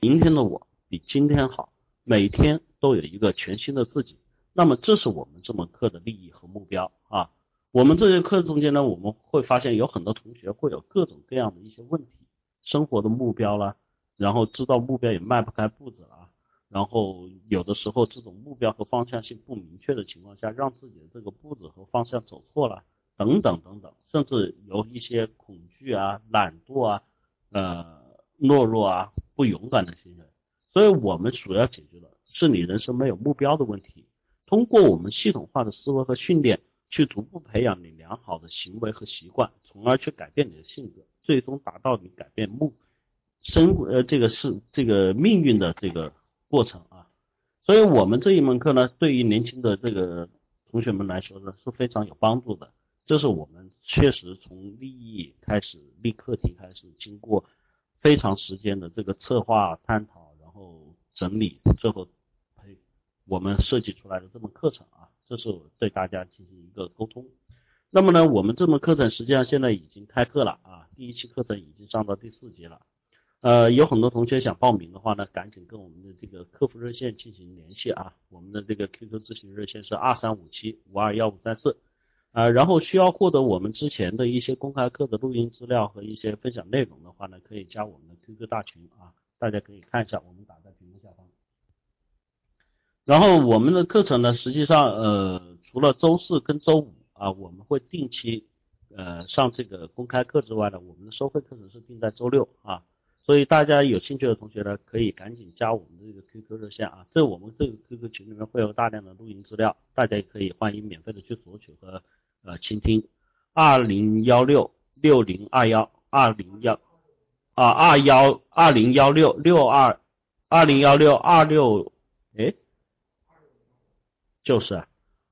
明天的我比今天好，每天都有一个全新的自己。那么这是我们这门课的利益和目标啊。我们这节课中间呢，我们会发现有很多同学会有各种各样的一些问题，生活的目标啦，然后知道目标也迈不开步子了，然后有的时候这种目标和方向性不明确的情况下，让自己的这个步子和方向走错了，等等等等，甚至有一些恐惧啊、懒惰啊、呃懦弱啊、不勇敢的行为。所以我们主要解决的是你人生没有目标的问题，通过我们系统化的思维和训练。去逐步培养你良好的行为和习惯，从而去改变你的性格，最终达到你改变目生呃这个是这个命运的这个过程啊。所以，我们这一门课呢，对于年轻的这个同学们来说呢，是非常有帮助的。这是我们确实从立意开始、立课题开始，经过非常时间的这个策划、探讨，然后整理，最后培我们设计出来的这门课程啊。这是我对大家进行一个沟通。那么呢，我们这门课程实际上现在已经开课了啊，第一期课程已经上到第四节了。呃，有很多同学想报名的话呢，赶紧跟我们的这个客服热线进行联系啊。我们的这个 QQ 咨询热线是二三五七五二幺五三四。啊，然后需要获得我们之前的一些公开课的录音资料和一些分享内容的话呢，可以加我们的 QQ 大群啊，大家可以看一下，我们打在屏幕下方。然后我们的课程呢，实际上呃，除了周四跟周五啊，我们会定期呃上这个公开课之外呢，我们的收费课程是定在周六啊。所以大家有兴趣的同学呢，可以赶紧加我们的这个 QQ 热线啊，在我们这个 QQ 群里面会有大量的录音资料，大家也可以欢迎免费的去索取和呃倾听。二零幺六六零二幺二零幺啊二幺二零幺六六二二零幺六二六哎。就是啊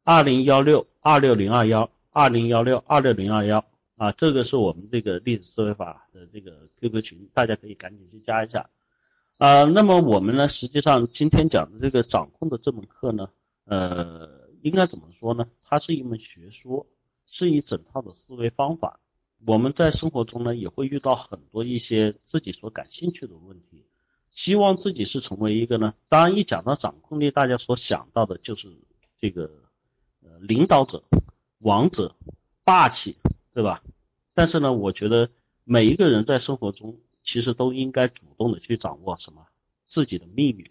二零幺六二六零二幺二零幺六二六零二幺啊，这个是我们这个历史思维法的这个 QQ 群，大家可以赶紧去加一下。啊，那么我们呢，实际上今天讲的这个掌控的这门课呢，呃，应该怎么说呢？它是一门学说，是一整套的思维方法。我们在生活中呢，也会遇到很多一些自己所感兴趣的问题，希望自己是成为一个呢。当然，一讲到掌控力，大家所想到的就是。这个呃，领导者、王者、霸气，对吧？但是呢，我觉得每一个人在生活中其实都应该主动的去掌握什么自己的命运，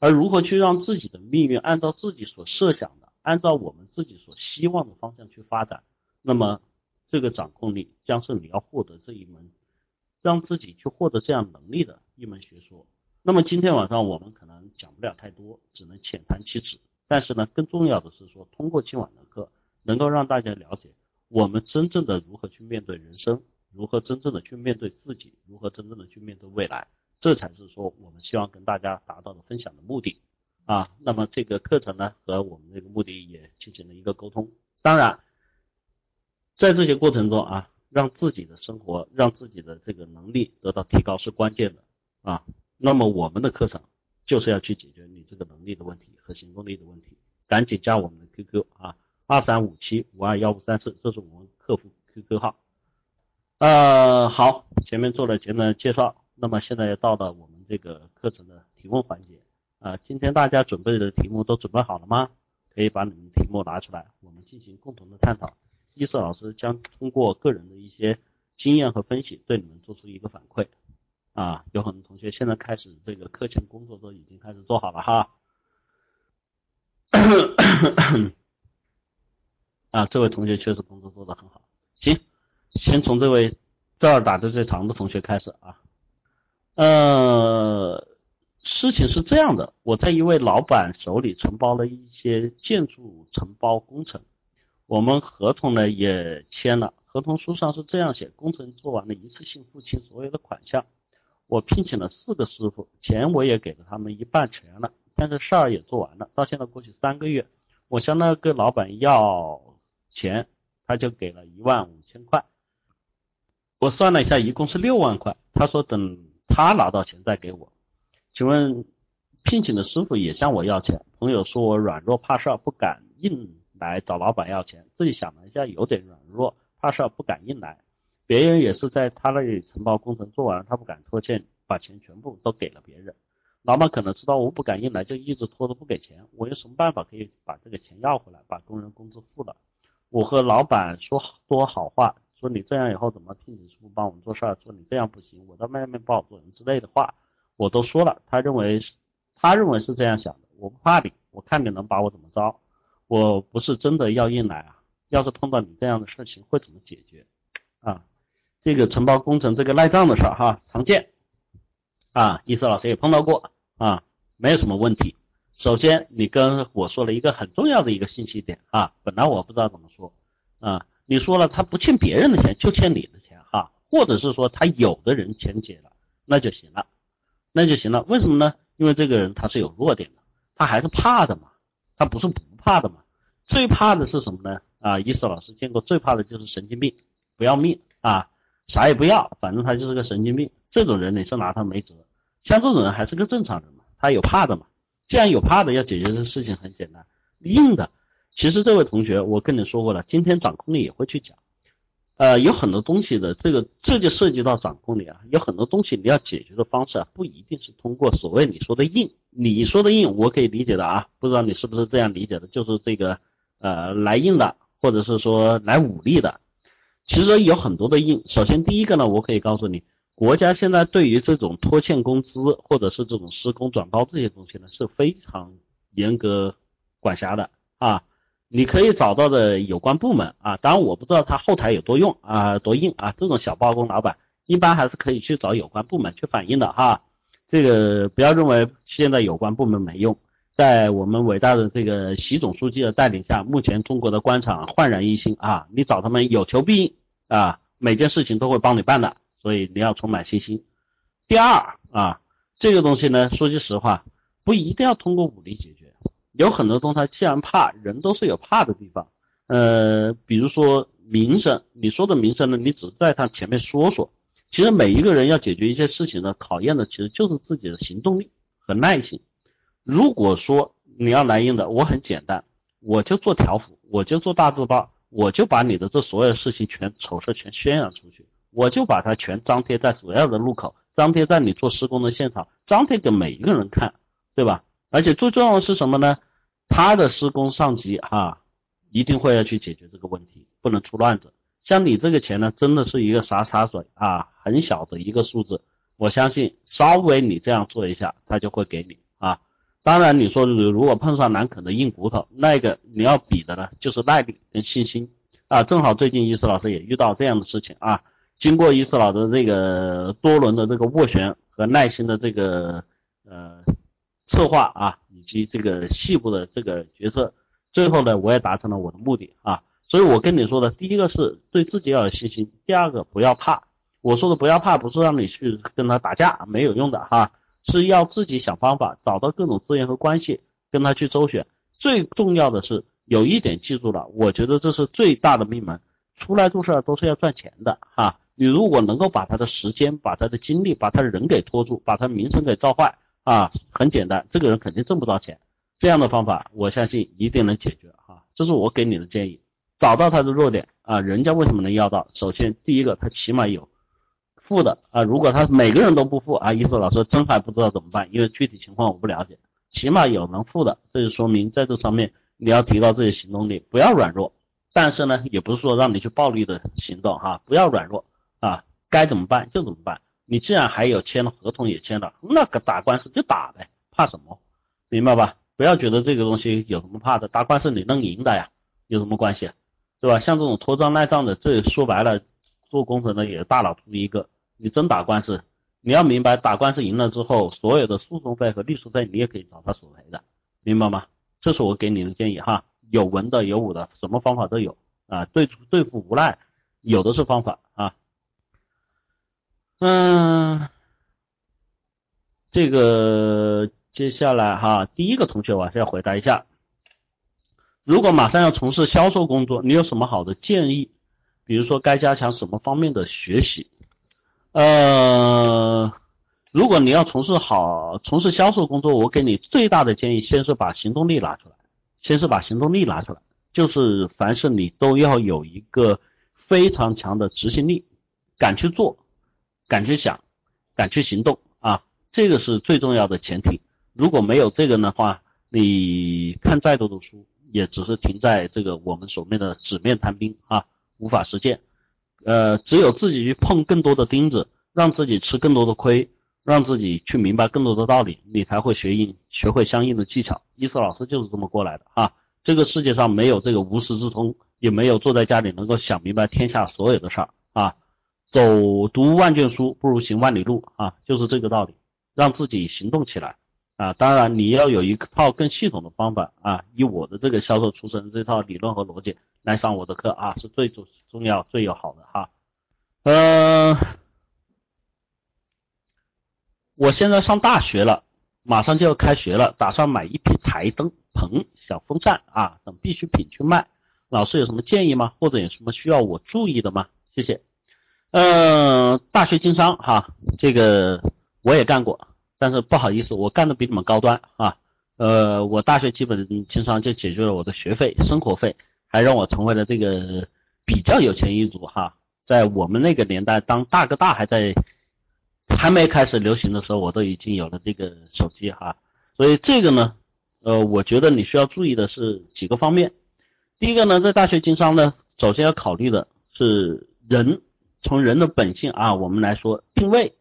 而如何去让自己的命运按照自己所设想的，按照我们自己所希望的方向去发展，那么这个掌控力将是你要获得这一门让自己去获得这样能力的一门学说。那么今天晚上我们可能讲不了太多，只能浅谈其旨。但是呢，更重要的是说，通过今晚的课，能够让大家了解我们真正的如何去面对人生，如何真正的去面对自己，如何真正的去面对未来，这才是说我们希望跟大家达到的分享的目的啊。那么这个课程呢，和我们这个目的也进行了一个沟通。当然，在这些过程中啊，让自己的生活，让自己的这个能力得到提高是关键的啊。那么我们的课程。就是要去解决你这个能力的问题和行动力的问题，赶紧加我们的 QQ 啊，二三五七五二幺五三四，这是我们客服 QQ 号。呃，好，前面做了简单的介绍，那么现在到了我们这个课程的提问环节啊，今天大家准备的题目都准备好了吗？可以把你们题目拿出来，我们进行共同的探讨。伊瑟老师将通过个人的一些经验和分析，对你们做出一个反馈。啊，有很多同学现在开始这个课前工作都已经开始做好了哈。啊，这位同学确实工作做得很好。行，先从这位这儿打的最长的同学开始啊。呃，事情是这样的，我在一位老板手里承包了一些建筑承包工程，我们合同呢也签了，合同书上是这样写：工程做完了，一次性付清所有的款项。我聘请了四个师傅，钱我也给了他们一半钱了，但是事儿也做完了。到现在过去三个月，我向那个老板要钱，他就给了一万五千块。我算了一下，一共是六万块。他说等他拿到钱再给我。请问，聘请的师傅也向我要钱。朋友说我软弱怕事儿，不敢硬来找老板要钱。自己想了一下，有点软弱怕事儿，不敢硬来。别人也是在他那里承包工程做完了，他不敢拖欠把钱全部都给了别人。老板可能知道我不敢硬来，就一直拖着不给钱。我有什么办法可以把这个钱要回来，把工人工资付了？我和老板说多好话，说你这样以后怎么聘请师傅帮我们做事儿？说你这样不行，我在外面不好做人之类的话，我都说了。他认为是，他认为是这样想的。我不怕你，我看你能把我怎么着？我不是真的要硬来啊。要是碰到你这样的事情，会怎么解决？啊，这个承包工程这个赖账的事儿哈，常见。啊，意思老师也碰到过啊，没有什么问题。首先，你跟我说了一个很重要的一个信息点啊，本来我不知道怎么说啊，你说了他不欠别人的钱，就欠你的钱哈，或者是说他有的人钱结了，那就行了，那就行了。为什么呢？因为这个人他是有弱点的，他还是怕的嘛，他不是不怕的嘛。最怕的是什么呢？啊，意思老师见过最怕的就是神经病，不要命啊，啥也不要，反正他就是个神经病。这种人你是拿他没辙，像这种人还是个正常人嘛，他有怕的嘛。既然有怕的，要解决的事情很简单，硬的。其实这位同学，我跟你说过了，今天掌控力也会去讲。呃，有很多东西的，这个这就涉及到掌控力啊。有很多东西你要解决的方式啊，不一定是通过所谓你说的硬。你说的硬，我可以理解的啊，不知道你是不是这样理解的，就是这个呃来硬的，或者是说来武力的。其实有很多的硬。首先第一个呢，我可以告诉你。国家现在对于这种拖欠工资或者是这种施工转包这些东西呢，是非常严格管辖的啊。你可以找到的有关部门啊，当然我不知道他后台有多用啊，多硬啊。这种小包工老板一般还是可以去找有关部门去反映的哈。这个不要认为现在有关部门没用，在我们伟大的这个习总书记的带领下，目前中国的官场焕然一新啊。你找他们有求必应啊，每件事情都会帮你办的。所以你要充满信心。第二啊，这个东西呢，说句实话，不一定要通过武力解决。有很多东西，既然怕，人都是有怕的地方。呃，比如说名声，你说的名声呢，你只是在他前面说说。其实每一个人要解决一些事情呢，考验的其实就是自己的行动力和耐心。如果说你要来硬的，我很简单，我就做条幅，我就做大字报，我就把你的这所有事情全丑事全宣扬出去。我就把它全张贴在主要的路口，张贴在你做施工的现场，张贴给每一个人看，对吧？而且最重要的是什么呢？他的施工上级哈，一定会要去解决这个问题，不能出乱子。像你这个钱呢，真的是一个洒洒水啊，很小的一个数字，我相信稍微你这样做一下，他就会给你啊。当然你说如果碰上难啃的硬骨头，那个你要比的呢，就是耐力跟信心啊。正好最近伊思老师也遇到这样的事情啊。经过伊斯老的这个多轮的这个斡旋和耐心的这个呃策划啊，以及这个细部的这个决策，最后呢，我也达成了我的目的啊。所以我跟你说的，第一个是对自己要有信心，第二个不要怕。我说的不要怕，不是让你去跟他打架，没有用的哈，是要自己想方法，找到各种资源和关系，跟他去周旋。最重要的是有一点记住了，我觉得这是最大的命门，出来做事都是要赚钱的哈。你如果能够把他的时间、把他的精力、把他人给拖住，把他名声给造坏啊，很简单，这个人肯定挣不到钱。这样的方法，我相信一定能解决啊。这是我给你的建议，找到他的弱点啊，人家为什么能要到？首先，第一个，他起码有付的啊。如果他每个人都不付啊，意思老师真还不知道怎么办，因为具体情况我不了解。起码有能付的，这就说明在这上面你要提高自己行动力，不要软弱。但是呢，也不是说让你去暴力的行动哈，不要软弱。啊，该怎么办就怎么办。你既然还有签了合同也签了，那个打官司就打呗，怕什么？明白吧？不要觉得这个东西有什么怕的，打官司你能赢的呀，有什么关系？对吧？像这种拖账赖账的，这说白了，做工程的也大脑图一个。你真打官司，你要明白，打官司赢了之后，所有的诉讼费和律师费你也可以找他索赔的，明白吗？这是我给你的建议哈，有文的有武的，什么方法都有啊。对对付无赖，有的是方法啊。嗯，这个接下来哈，第一个同学我还是要回答一下。如果马上要从事销售工作，你有什么好的建议？比如说该加强什么方面的学习？呃，如果你要从事好从事销售工作，我给你最大的建议，先是把行动力拿出来，先是把行动力拿出来，就是凡是你都要有一个非常强的执行力，敢去做。敢去想，敢去行动啊！这个是最重要的前提。如果没有这个的话，你看再多的书，也只是停在这个我们所谓的纸面谈兵啊，无法实践。呃，只有自己去碰更多的钉子，让自己吃更多的亏，让自己去明白更多的道理，你才会学应学会相应的技巧。伊斯老师就是这么过来的啊。这个世界上没有这个无师自通，也没有坐在家里能够想明白天下所有的事儿啊。走读万卷书不如行万里路啊，就是这个道理。让自己行动起来啊！当然你要有一套更系统的方法啊。以我的这个销售出身，这套理论和逻辑来上我的课啊，是最重重要、最友好的哈。嗯，我现在上大学了，马上就要开学了，打算买一批台灯、棚、小风扇啊等必需品去卖。老师有什么建议吗？或者有什么需要我注意的吗？谢谢。嗯，大学经商哈，这个我也干过，但是不好意思，我干的比你们高端啊。呃，我大学基本经商就解决了我的学费、生活费，还让我成为了这个比较有钱一族哈。在我们那个年代，当大哥大还在还没开始流行的时候，我都已经有了这个手机哈。所以这个呢，呃，我觉得你需要注意的是几个方面。第一个呢，在大学经商呢，首先要考虑的是人。从人的本性啊，我们来说定位，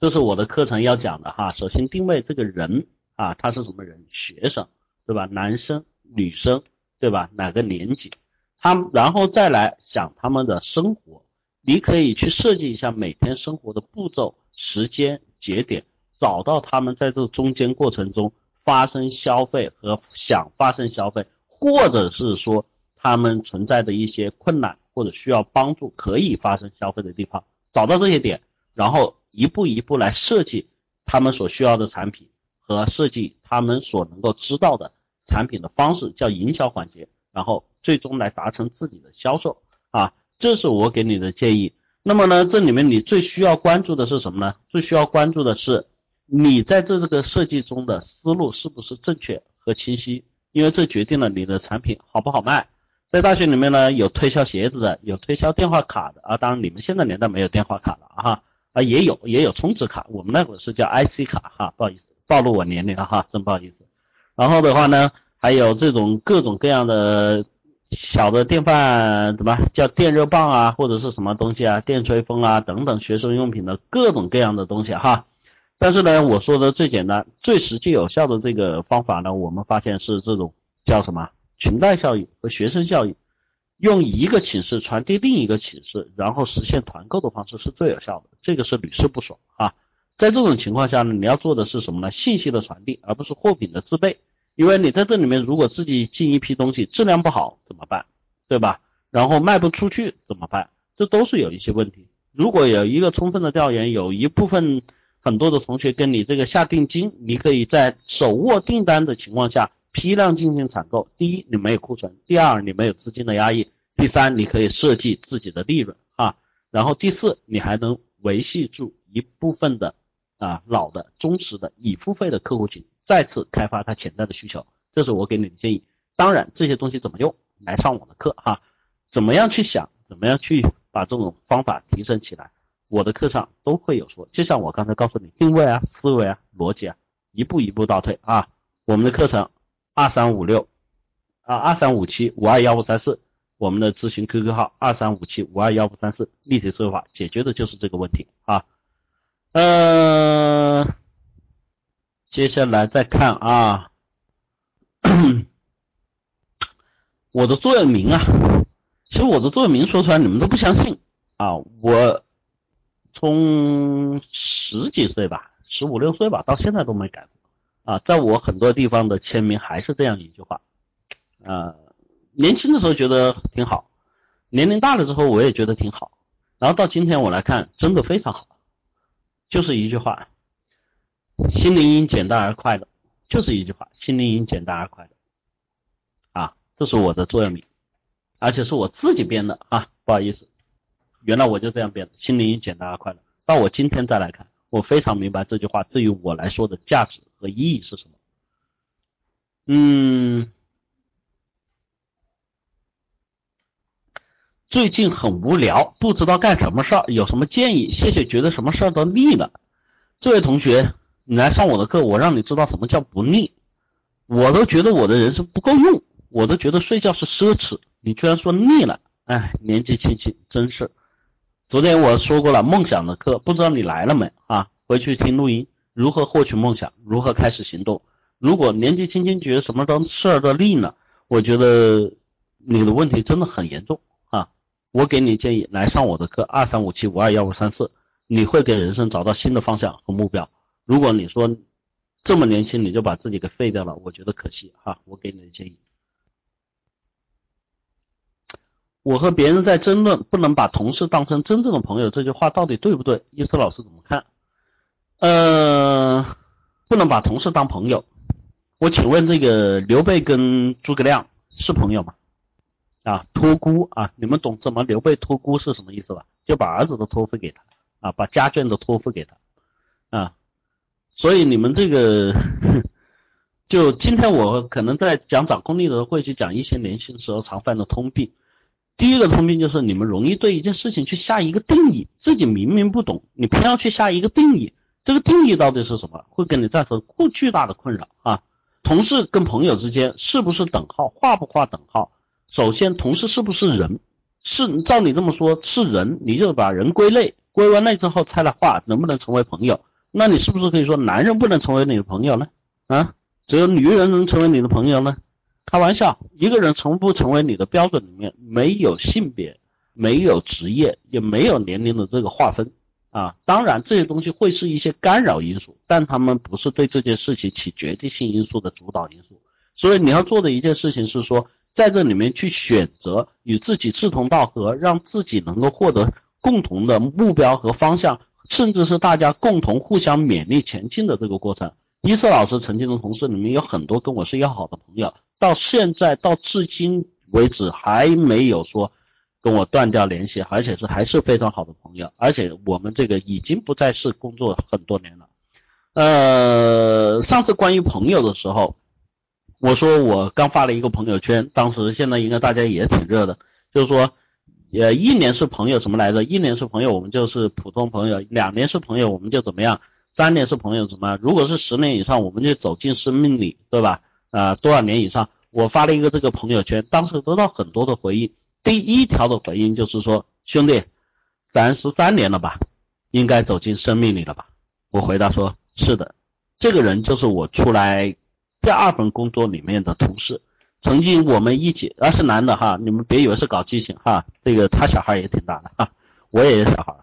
这是我的课程要讲的哈。首先定位这个人啊，他是什么人？学生对吧？男生、女生对吧？哪个年纪？他然后再来想他们的生活，你可以去设计一下每天生活的步骤、时间节点，找到他们在这中间过程中发生消费和想发生消费，或者是说他们存在的一些困难。或者需要帮助可以发生消费的地方，找到这些点，然后一步一步来设计他们所需要的产品和设计他们所能够知道的产品的方式，叫营销环节，然后最终来达成自己的销售啊，这是我给你的建议。那么呢，这里面你最需要关注的是什么呢？最需要关注的是你在这这个设计中的思路是不是正确和清晰，因为这决定了你的产品好不好卖。在大学里面呢，有推销鞋子的，有推销电话卡的啊。当然，你们现在年代没有电话卡了哈啊，也有也有充值卡，我们那会是叫 IC 卡哈，不好意思，暴露我年龄了哈，真不好意思。然后的话呢，还有这种各种各样的小的电饭，怎么叫电热棒啊，或者是什么东西啊，电吹风啊等等学生用品的各种各样的东西哈。但是呢，我说的最简单、最实际有效的这个方法呢，我们发现是这种叫什么？裙带效应和学生效应，用一个寝室传递另一个寝室，然后实现团购的方式是最有效的。这个是屡试不爽啊！在这种情况下呢，你要做的是什么呢？信息的传递，而不是货品的自备。因为你在这里面如果自己进一批东西质量不好怎么办？对吧？然后卖不出去怎么办？这都是有一些问题。如果有一个充分的调研，有一部分很多的同学跟你这个下定金，你可以在手握订单的情况下。批量进行采购，第一，你没有库存；第二，你没有资金的压抑；第三，你可以设计自己的利润啊。然后第四，你还能维系住一部分的啊老的忠实的已付费的客户群，再次开发他潜在的需求。这是我给你的建议。当然，这些东西怎么用，来上我的课哈。怎么样去想，怎么样去把这种方法提升起来，我的课上都会有说。就像我刚才告诉你，定位啊、思维啊、逻辑啊，一步一步倒退啊。我们的课程。二三五六啊，二三五七五二幺五三四，我们的咨询 QQ 号二三五七五二幺五三四，立体思维法解决的就是这个问题啊。嗯，接下来再看啊，我的座右铭啊，其实我的座右铭说出来你们都不相信啊，我从十几岁吧，十五六岁吧，到现在都没改。啊，在我很多地方的签名还是这样一句话，呃，年轻的时候觉得挺好，年龄大了之后我也觉得挺好，然后到今天我来看，真的非常好，就是一句话，心灵因简单而快乐，就是一句话，心灵因简单而快乐，啊，这是我的座右铭，而且是我自己编的啊，不好意思，原来我就这样编的，心灵因简单而快乐，到我今天再来看。我非常明白这句话对于我来说的价值和意义是什么。嗯，最近很无聊，不知道干什么事儿，有什么建议？谢谢，觉得什么事儿都腻了。这位同学，你来上我的课，我让你知道什么叫不腻。我都觉得我的人生不够用，我都觉得睡觉是奢侈，你居然说腻了，哎，年纪轻轻真是。昨天我说过了梦想的课，不知道你来了没啊？回去听录音，如何获取梦想，如何开始行动。如果年纪轻轻觉得什么都事儿都腻了，我觉得你的问题真的很严重啊！我给你建议，来上我的课，二三五七五二幺五三四，你会给人生找到新的方向和目标。如果你说这么年轻你就把自己给废掉了，我觉得可惜哈。我给你的建议。我和别人在争论，不能把同事当成真正的朋友，这句话到底对不对？伊思老师怎么看？呃，不能把同事当朋友。我请问这个刘备跟诸葛亮是朋友吗？啊，托孤啊，你们懂怎么刘备托孤是什么意思吧？就把儿子都托付给他啊，把家眷都托付给他啊。所以你们这个，就今天我可能在讲掌控力的时候，会去讲一些年轻时候常犯的通病。第一个通病就是你们容易对一件事情去下一个定义，自己明明不懂，你偏要去下一个定义，这个定义到底是什么，会给你造成过巨大的困扰啊！同事跟朋友之间是不是等号，划不划等号？首先，同事是不是人？是照你这么说，是人，你就把人归类，归完类之后再来画能不能成为朋友？那你是不是可以说男人不能成为你的朋友呢？啊，只有女人能成为你的朋友呢？开玩笑，一个人成不成为你的标准里面没有性别，没有职业，也没有年龄的这个划分啊。当然这些东西会是一些干扰因素，但他们不是对这件事情起决定性因素的主导因素。所以你要做的一件事情是说，在这里面去选择与自己志同道合，让自己能够获得共同的目标和方向，甚至是大家共同互相勉励前进的这个过程。伊瑟老师曾经的同事里面有很多跟我是要好的朋友。到现在到至今为止还没有说跟我断掉联系，而且是还是非常好的朋友，而且我们这个已经不再是工作很多年了。呃，上次关于朋友的时候，我说我刚发了一个朋友圈，当时现在应该大家也挺热的，就是说，呃，一年是朋友什么来着？一年是朋友，我们就是普通朋友；两年是朋友，我们就怎么样？三年是朋友什么？如果是十年以上，我们就走进生命里，对吧？啊，多少年以上？我发了一个这个朋友圈，当时得到很多的回应。第一条的回应就是说，兄弟，咱十三年了吧，应该走进生命里了吧？我回答说，是的，这个人就是我出来第二份工作里面的同事，曾经我们一起，啊是男的哈，你们别以为是搞激情哈，这个他小孩也挺大的哈，我也有小孩，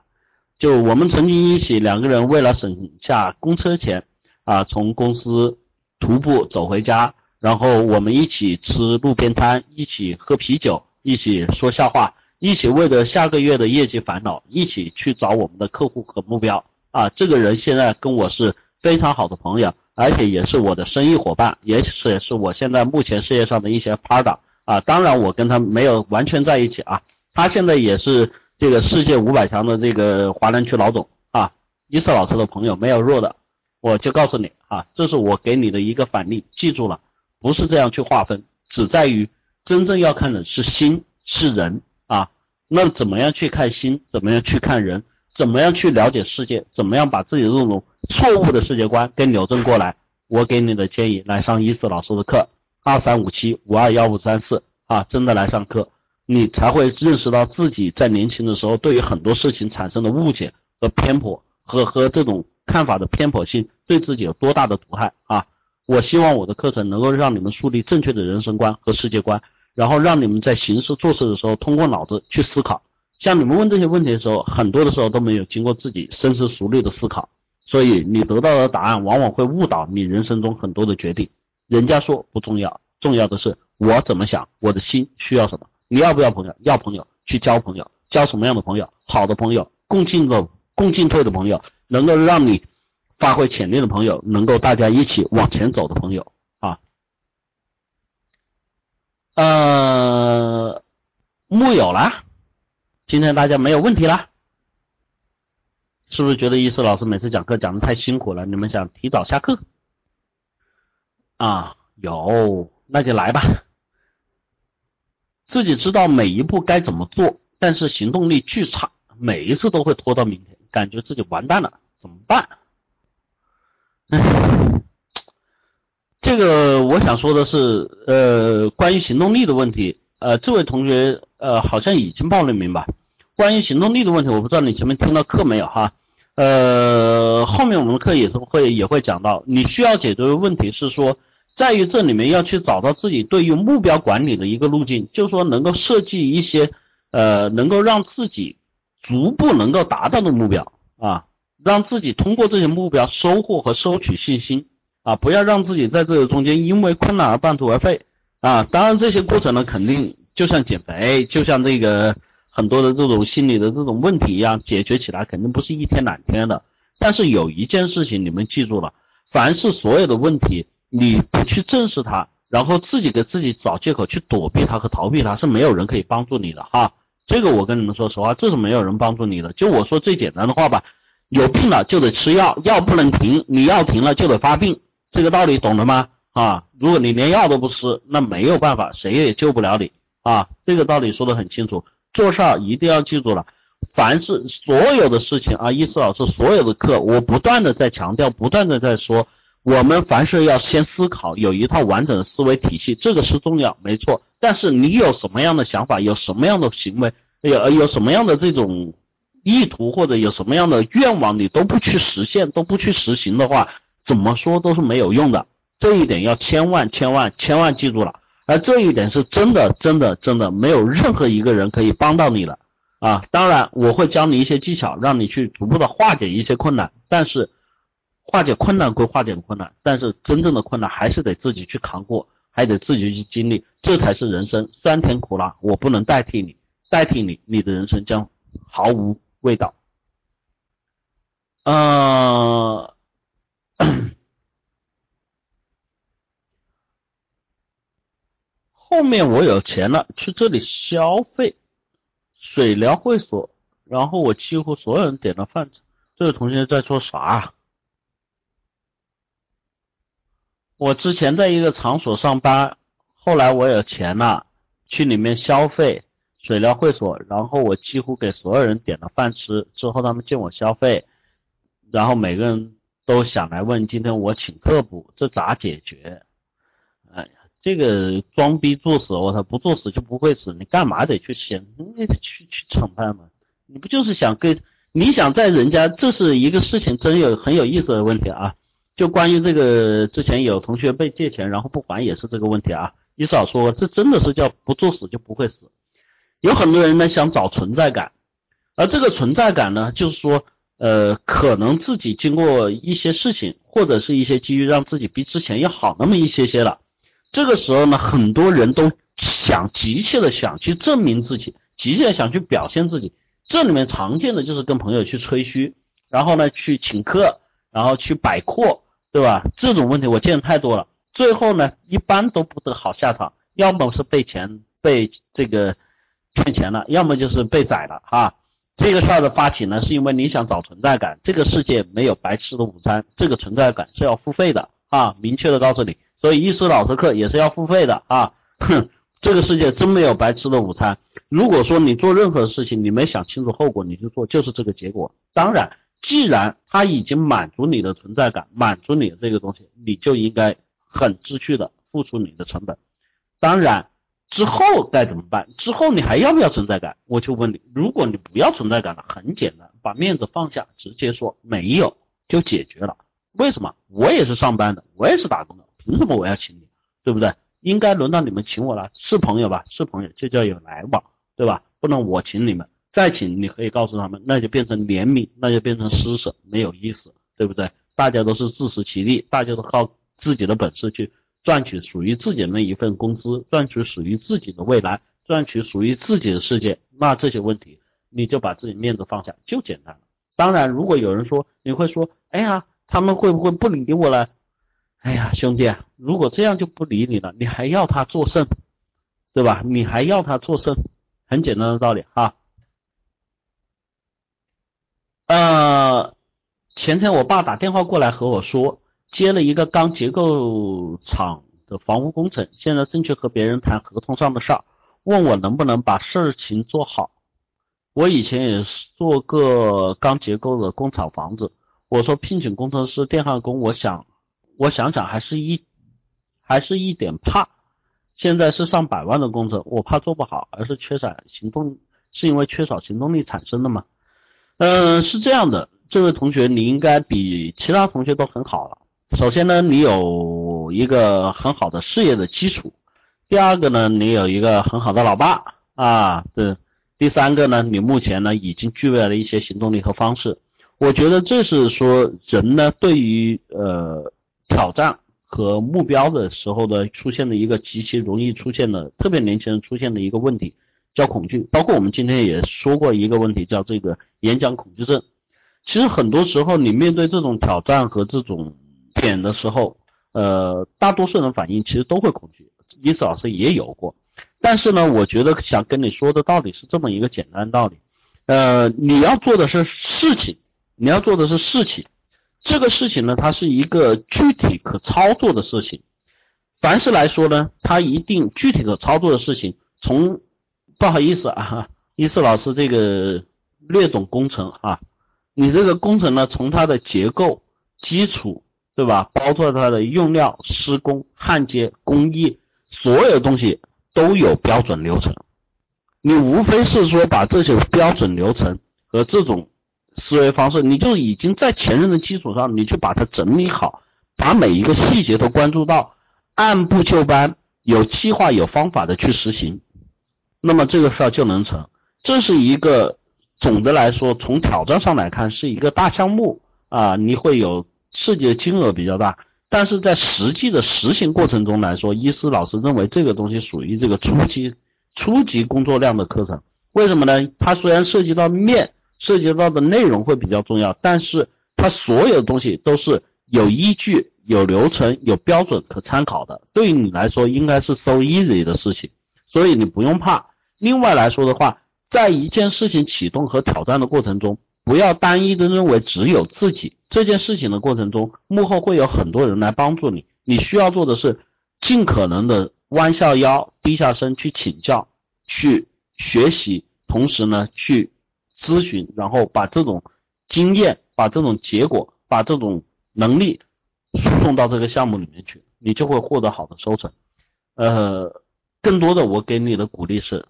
就我们曾经一起两个人为了省下公车钱啊，从公司。徒步走回家，然后我们一起吃路边摊，一起喝啤酒，一起说笑话，一起为了下个月的业绩烦恼，一起去找我们的客户和目标。啊，这个人现在跟我是非常好的朋友，而且也是我的生意伙伴，也是也是我现在目前事业上的一些 partner。啊，当然我跟他没有完全在一起啊，他现在也是这个世界五百强的这个华南区老总啊，伊瑟老师的朋友没有弱的。我就告诉你啊，这是我给你的一个反例，记住了，不是这样去划分，只在于真正要看的是心是人啊。那怎么样去看心？怎么样去看人？怎么样去了解世界？怎么样把自己的这种错误的世界观给扭正过来？我给你的建议，来上一子老师的课，二三五七五二幺五三四啊，真的来上课，你才会认识到自己在年轻的时候对于很多事情产生的误解和偏颇和和这种。看法的偏颇性对自己有多大的毒害啊！我希望我的课程能够让你们树立正确的人生观和世界观，然后让你们在行事做事的时候通过脑子去思考。像你们问这些问题的时候，很多的时候都没有经过自己深思熟虑的思考，所以你得到的答案往往会误导你人生中很多的决定。人家说不重要，重要的是我怎么想，我的心需要什么。你要不要朋友？要朋友，去交朋友，交什么样的朋友？好的朋友，共进的、共进退的朋友。能够让你发挥潜力的朋友，能够大家一起往前走的朋友，呃，木有了，今天大家没有问题了，是不是觉得伊思老师每次讲课讲的太辛苦了？你们想提早下课？啊，有，那就来吧。自己知道每一步该怎么做，但是行动力巨差，每一次都会拖到明天。感觉自己完蛋了，怎么办？唉，这个我想说的是，呃，关于行动力的问题，呃，这位同学呃好像已经报了名吧？关于行动力的问题，我不知道你前面听到课没有哈？呃，后面我们的课也是会也会讲到，你需要解决的问题是说，在于这里面要去找到自己对于目标管理的一个路径，就是说能够设计一些呃能够让自己逐步能够达到的目标啊，让自己通过这些目标收获和收取信心啊，不要让自己在这个中间因为困难而半途而废啊。当然这些过程呢，肯定就像减肥，就像这个。很多的这种心理的这种问题一样，解决起来肯定不是一天两天的。但是有一件事情你们记住了，凡是所有的问题，你不去正视它，然后自己给自己找借口去躲避它和逃避它，是没有人可以帮助你的哈。这个我跟你们说实话，这是没有人帮助你的。就我说最简单的话吧，有病了就得吃药，药不能停，你药停了就得发病，这个道理懂了吗？啊，如果你连药都不吃，那没有办法，谁也救不了你啊。这个道理说得很清楚。做事儿一定要记住了，凡是所有的事情啊，伊思老师所有的课，我不断的在强调，不断的在说，我们凡事要先思考，有一套完整的思维体系，这个是重要，没错。但是你有什么样的想法，有什么样的行为，有有什么样的这种意图，或者有什么样的愿望，你都不去实现，都不去实行的话，怎么说都是没有用的。这一点要千万千万千万记住了。而这一点是真的，真的，真的没有任何一个人可以帮到你了啊！当然，我会教你一些技巧，让你去逐步的化解一些困难。但是，化解困难归化解困难，但是真正的困难还是得自己去扛过，还得自己去经历，这才是人生酸甜苦辣。我不能代替你，代替你，你的人生将毫无味道。呃。后面我有钱了，去这里消费，水疗会所，然后我几乎所有人点了饭吃。这位同学在说啥？我之前在一个场所上班，后来我有钱了，去里面消费，水疗会所，然后我几乎给所有人点了饭吃。之后他们见我消费，然后每个人都想来问今天我请客不？这咋解决？哎呀！这个装逼作死，我操！不作死就不会死，你干嘛得去先？你去去审判嘛？你不就是想跟你想在人家？这是一个事情，真有很有意思的问题啊！就关于这个，之前有同学被借钱，然后不还，也是这个问题啊。你少说，这真的是叫不作死就不会死。有很多人呢想找存在感，而这个存在感呢，就是说，呃，可能自己经过一些事情，或者是一些机遇，让自己比之前要好那么一些些了。这个时候呢，很多人都想急切的想去证明自己，急切的想去表现自己。这里面常见的就是跟朋友去吹嘘，然后呢去请客，然后去摆阔，对吧？这种问题我见的太多了。最后呢，一般都不得好下场，要么是被钱被这个骗钱了，要么就是被宰了哈。这个事儿的发起呢，是因为你想找存在感。这个世界没有白吃的午餐，这个存在感是要付费的啊！明确的告诉你。所以，意思老师课也是要付费的啊！哼，这个世界真没有白吃的午餐。如果说你做任何事情，你没想清楚后果，你就做，就是这个结果。当然，既然他已经满足你的存在感，满足你的这个东西，你就应该很知趣的付出你的成本。当然，之后该怎么办？之后你还要不要存在感？我就问你，如果你不要存在感了，很简单，把面子放下，直接说没有，就解决了。为什么？我也是上班的，我也是打工的。凭什么我要请你，对不对？应该轮到你们请我了，是朋友吧？是朋友就叫有来往，对吧？不能我请你们，再请你可以告诉他们，那就变成怜悯，那就变成施舍，没有意思，对不对？大家都是自食其力，大家都靠自己的本事去赚取属于自己的那一份工资，赚取属于自己的未来，赚取属于自己的世界。那这些问题，你就把自己面子放下，就简单了。当然，如果有人说，你会说，哎呀，他们会不会不理我了？哎呀，兄弟啊，如果这样就不理你了，你还要他做甚？对吧？你还要他做甚？很简单的道理哈。呃，前天我爸打电话过来和我说，接了一个钢结构厂的房屋工程，现在正去和别人谈合同上的事儿，问我能不能把事情做好。我以前也是做个钢结构的工厂房子。我说聘请工程师、电焊工，我想，我想想还是一，还是一点怕。现在是上百万的工程，我怕做不好，而是缺少行动，是因为缺少行动力产生的嘛？嗯，是这样的，这位同学，你应该比其他同学都很好了。首先呢，你有一个很好的事业的基础；第二个呢，你有一个很好的老爸啊，对；第三个呢，你目前呢已经具备了一些行动力和方式。我觉得这是说人呢对于呃挑战和目标的时候的出现的一个极其容易出现的，特别年轻人出现的一个问题，叫恐惧。包括我们今天也说过一个问题，叫这个演讲恐惧症。其实很多时候你面对这种挑战和这种点的时候，呃，大多数人反应其实都会恐惧。伊斯老师也有过，但是呢，我觉得想跟你说的道理是这么一个简单道理，呃，你要做的是事情。你要做的是事情，这个事情呢，它是一个具体可操作的事情。凡是来说呢，它一定具体可操作的事情。从不好意思啊，伊思老师这个略懂工程啊，你这个工程呢，从它的结构、基础，对吧？包括它的用料、施工、焊接、工艺，所有东西都有标准流程。你无非是说把这些标准流程和这种。思维方式，你就已经在前人的基础上，你去把它整理好，把每一个细节都关注到，按部就班，有计划、有方法的去实行，那么这个事儿就能成。这是一个总的来说，从挑战上来看是一个大项目啊，你会有涉及的金额比较大，但是在实际的实行过程中来说，伊思老师认为这个东西属于这个初级初级工作量的课程。为什么呢？它虽然涉及到面。涉及到的内容会比较重要，但是它所有的东西都是有依据、有流程、有标准可参考的，对于你来说应该是 so easy 的事情，所以你不用怕。另外来说的话，在一件事情启动和挑战的过程中，不要单一的认为只有自己这件事情的过程中，幕后会有很多人来帮助你。你需要做的是尽可能的弯下腰、低下身去请教、去学习，同时呢去。咨询，然后把这种经验、把这种结果、把这种能力输送到这个项目里面去，你就会获得好的收成。呃，更多的我给你的鼓励是，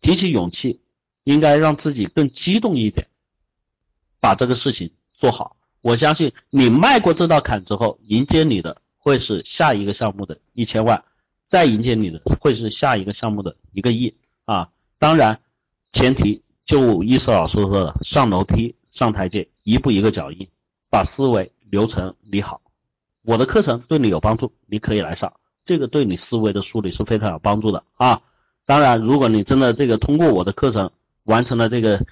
提起勇气，应该让自己更激动一点，把这个事情做好。我相信你迈过这道坎之后，迎接你的会是下一个项目的一千万，再迎接你的会是下一个项目的一个亿啊！当然，前提。就伊思老师说的，上楼梯、上台阶，一步一个脚印，把思维流程理好。我的课程对你有帮助，你可以来上，这个对你思维的梳理是非常有帮助的啊。当然，如果你真的这个通过我的课程完成了这个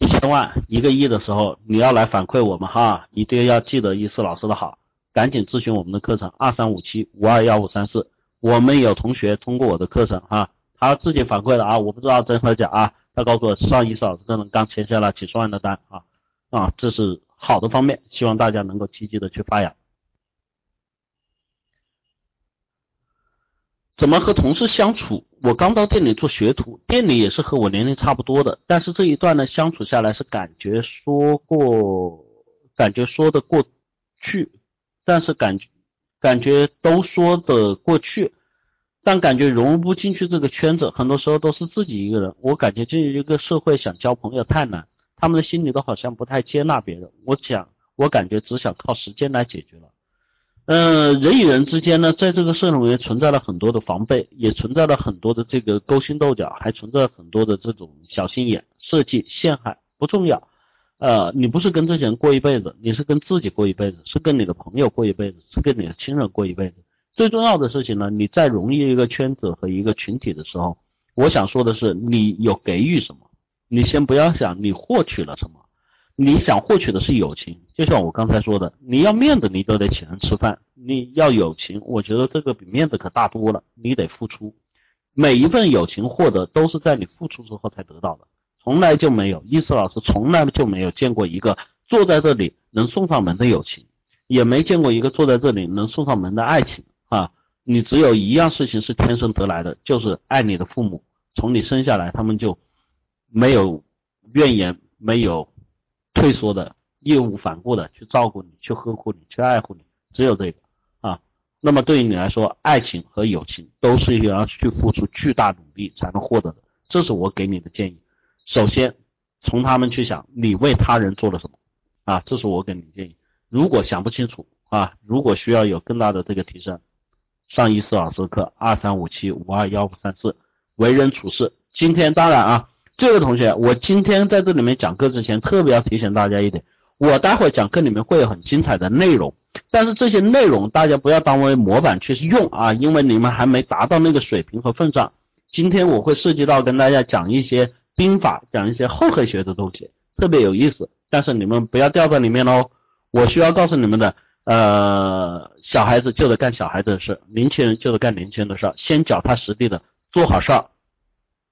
一千万、一个亿的时候，你要来反馈我们哈，一定要记得一次老师的好，赶紧咨询我们的课程二三五七五二幺五三四。我们有同学通过我的课程哈，他自己反馈的啊，我不知道真和假啊。他告诉我，上一次老师这人刚签下了几十万的单啊啊，这是好的方面，希望大家能够积极的去发扬。怎么和同事相处？我刚到店里做学徒，店里也是和我年龄差不多的，但是这一段呢，相处下来是感觉说过，感觉说得过去，但是感觉感觉都说得过去。但感觉融入不进去这个圈子，很多时候都是自己一个人。我感觉进入一个社会想交朋友太难，他们的心里都好像不太接纳别人。我想，我感觉只想靠时间来解决了。嗯，人与人之间呢，在这个社会里面存在了很多的防备，也存在了很多的这个勾心斗角，还存在很多的这种小心眼、设计陷害。不重要，呃，你不是跟这些人过一辈子，你是跟自己过一辈子，是跟你的朋友过一辈子，是跟你的亲人过一辈子。最重要的事情呢，你在融入一个圈子和一个群体的时候，我想说的是，你有给予什么？你先不要想你获取了什么，你想获取的是友情。就像我刚才说的，你要面子，你都得请人吃饭；你要友情，我觉得这个比面子可大多了。你得付出，每一份友情获得都是在你付出之后才得到的，从来就没有。伊思老师从来就没有见过一个坐在这里能送上门的友情，也没见过一个坐在这里能送上门的爱情。啊，你只有一样事情是天生得来的，就是爱你的父母。从你生下来，他们就没有怨言，没有退缩的义无反顾的去照顾你，去呵护你，去爱护你，只有这个啊。那么对于你来说，爱情和友情都是要去付出巨大努力才能获得的，这是我给你的建议。首先，从他们去想你为他人做了什么啊，这是我给你的建议。如果想不清楚啊，如果需要有更大的这个提升，上一四老师课二三五七五二幺五三四，为人处事。今天当然啊。这位同学，我今天在这里面讲课之前，特别要提醒大家一点，我待会讲课里面会有很精彩的内容，但是这些内容大家不要当为模板去用啊，因为你们还没达到那个水平和份上。今天我会涉及到跟大家讲一些兵法，讲一些后黑学的东西，特别有意思，但是你们不要掉在里面喽。我需要告诉你们的，呃，小孩子就得干小孩子的事，年轻人就得干年轻人的事，先脚踏实地的做好事儿。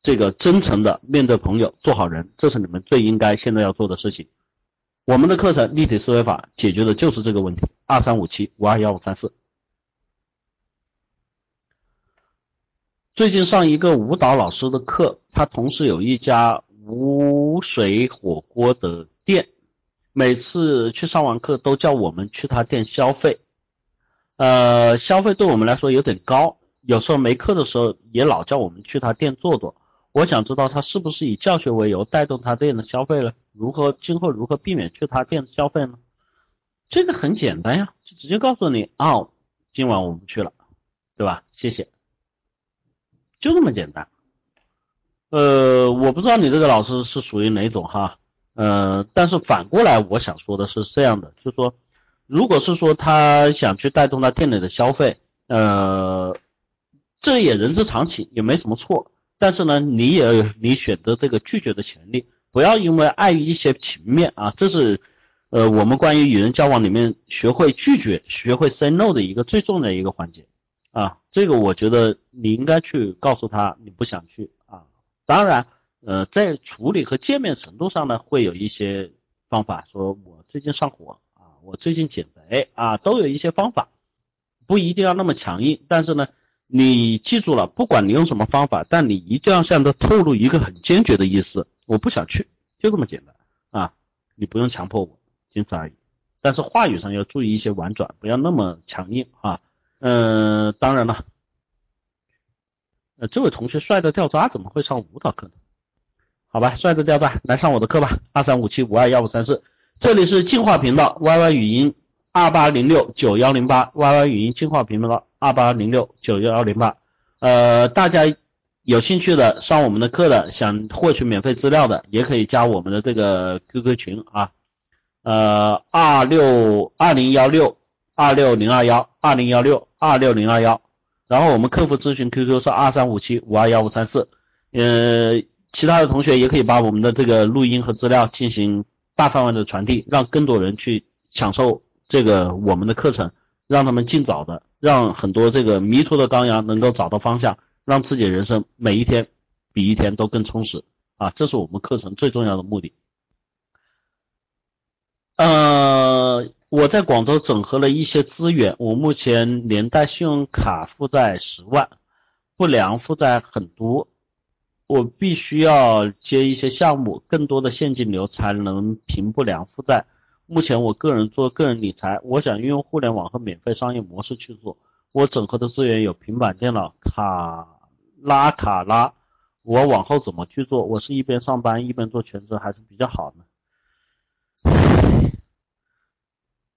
这个真诚的面对朋友，做好人，这是你们最应该现在要做的事情。我们的课程立体思维法解决的就是这个问题。二三五七五二幺五三四。最近上一个舞蹈老师的课，他同时有一家无水火锅的店，每次去上完课都叫我们去他店消费。呃，消费对我们来说有点高，有时候没课的时候也老叫我们去他店坐坐。我想知道他是不是以教学为由带动他店的消费了？如何今后如何避免去他店消费呢？这个很简单呀，就直接告诉你啊，今晚我不去了，对吧？谢谢，就这么简单。呃，我不知道你这个老师是属于哪种哈，呃，但是反过来我想说的是这样的，就是说，如果是说他想去带动他店里的消费，呃，这也人之常情，也没什么错。但是呢，你也有你选择这个拒绝的权利，不要因为碍于一些情面啊，这是，呃，我们关于与人交往里面学会拒绝、学会 say no 的一个最重要的一个环节啊。这个我觉得你应该去告诉他你不想去啊。当然，呃，在处理和见面程度上呢，会有一些方法，说我最近上火啊，我最近减肥啊，都有一些方法，不一定要那么强硬，但是呢。你记住了，不管你用什么方法，但你一定要向他透露一个很坚决的意思，我不想去，就这么简单啊！你不用强迫我，仅此而已。但是话语上要注意一些婉转，不要那么强硬啊。嗯，当然了，呃，这位同学帅的掉渣，怎么会上舞蹈课呢？好吧，帅的掉渣，来上我的课吧。二三五七五二幺五三四，这里是进化频道，Y Y 语音。二八零六九幺零八，Y Y 语音进化频道二八零六九幺零八，呃，大家有兴趣的上我们的课的，想获取免费资料的，也可以加我们的这个 QQ 群啊，呃，二六二零幺六二六零二幺二零幺六二六零二幺，然后我们客服咨询 QQ 是二三五七五二幺五三四，呃，其他的同学也可以把我们的这个录音和资料进行大范围的传递，让更多人去享受。这个我们的课程，让他们尽早的，让很多这个迷途的羔羊能够找到方向，让自己人生每一天比一天都更充实啊！这是我们课程最重要的目的。呃，我在广州整合了一些资源，我目前连带信用卡负债十万，不良负债很多，我必须要接一些项目，更多的现金流才能平不良负债。目前我个人做个人理财，我想运用互联网和免费商业模式去做。我整合的资源有平板电脑、卡拉卡拉。我往后怎么去做？我是一边上班一边做全职还是比较好呢？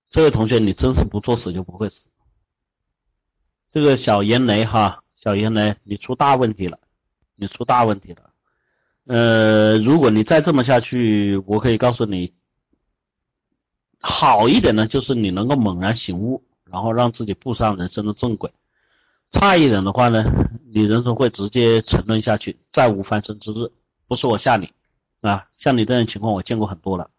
这位同学，你真是不作死就不会死。这个小严雷哈，小严雷，你出大问题了，你出大问题了。呃，如果你再这么下去，我可以告诉你。好一点呢，就是你能够猛然醒悟，然后让自己步上人生的正轨；差一点的话呢，你人生会直接沉沦下去，再无翻身之日。不是我吓你，啊，像你这种情况我见过很多了，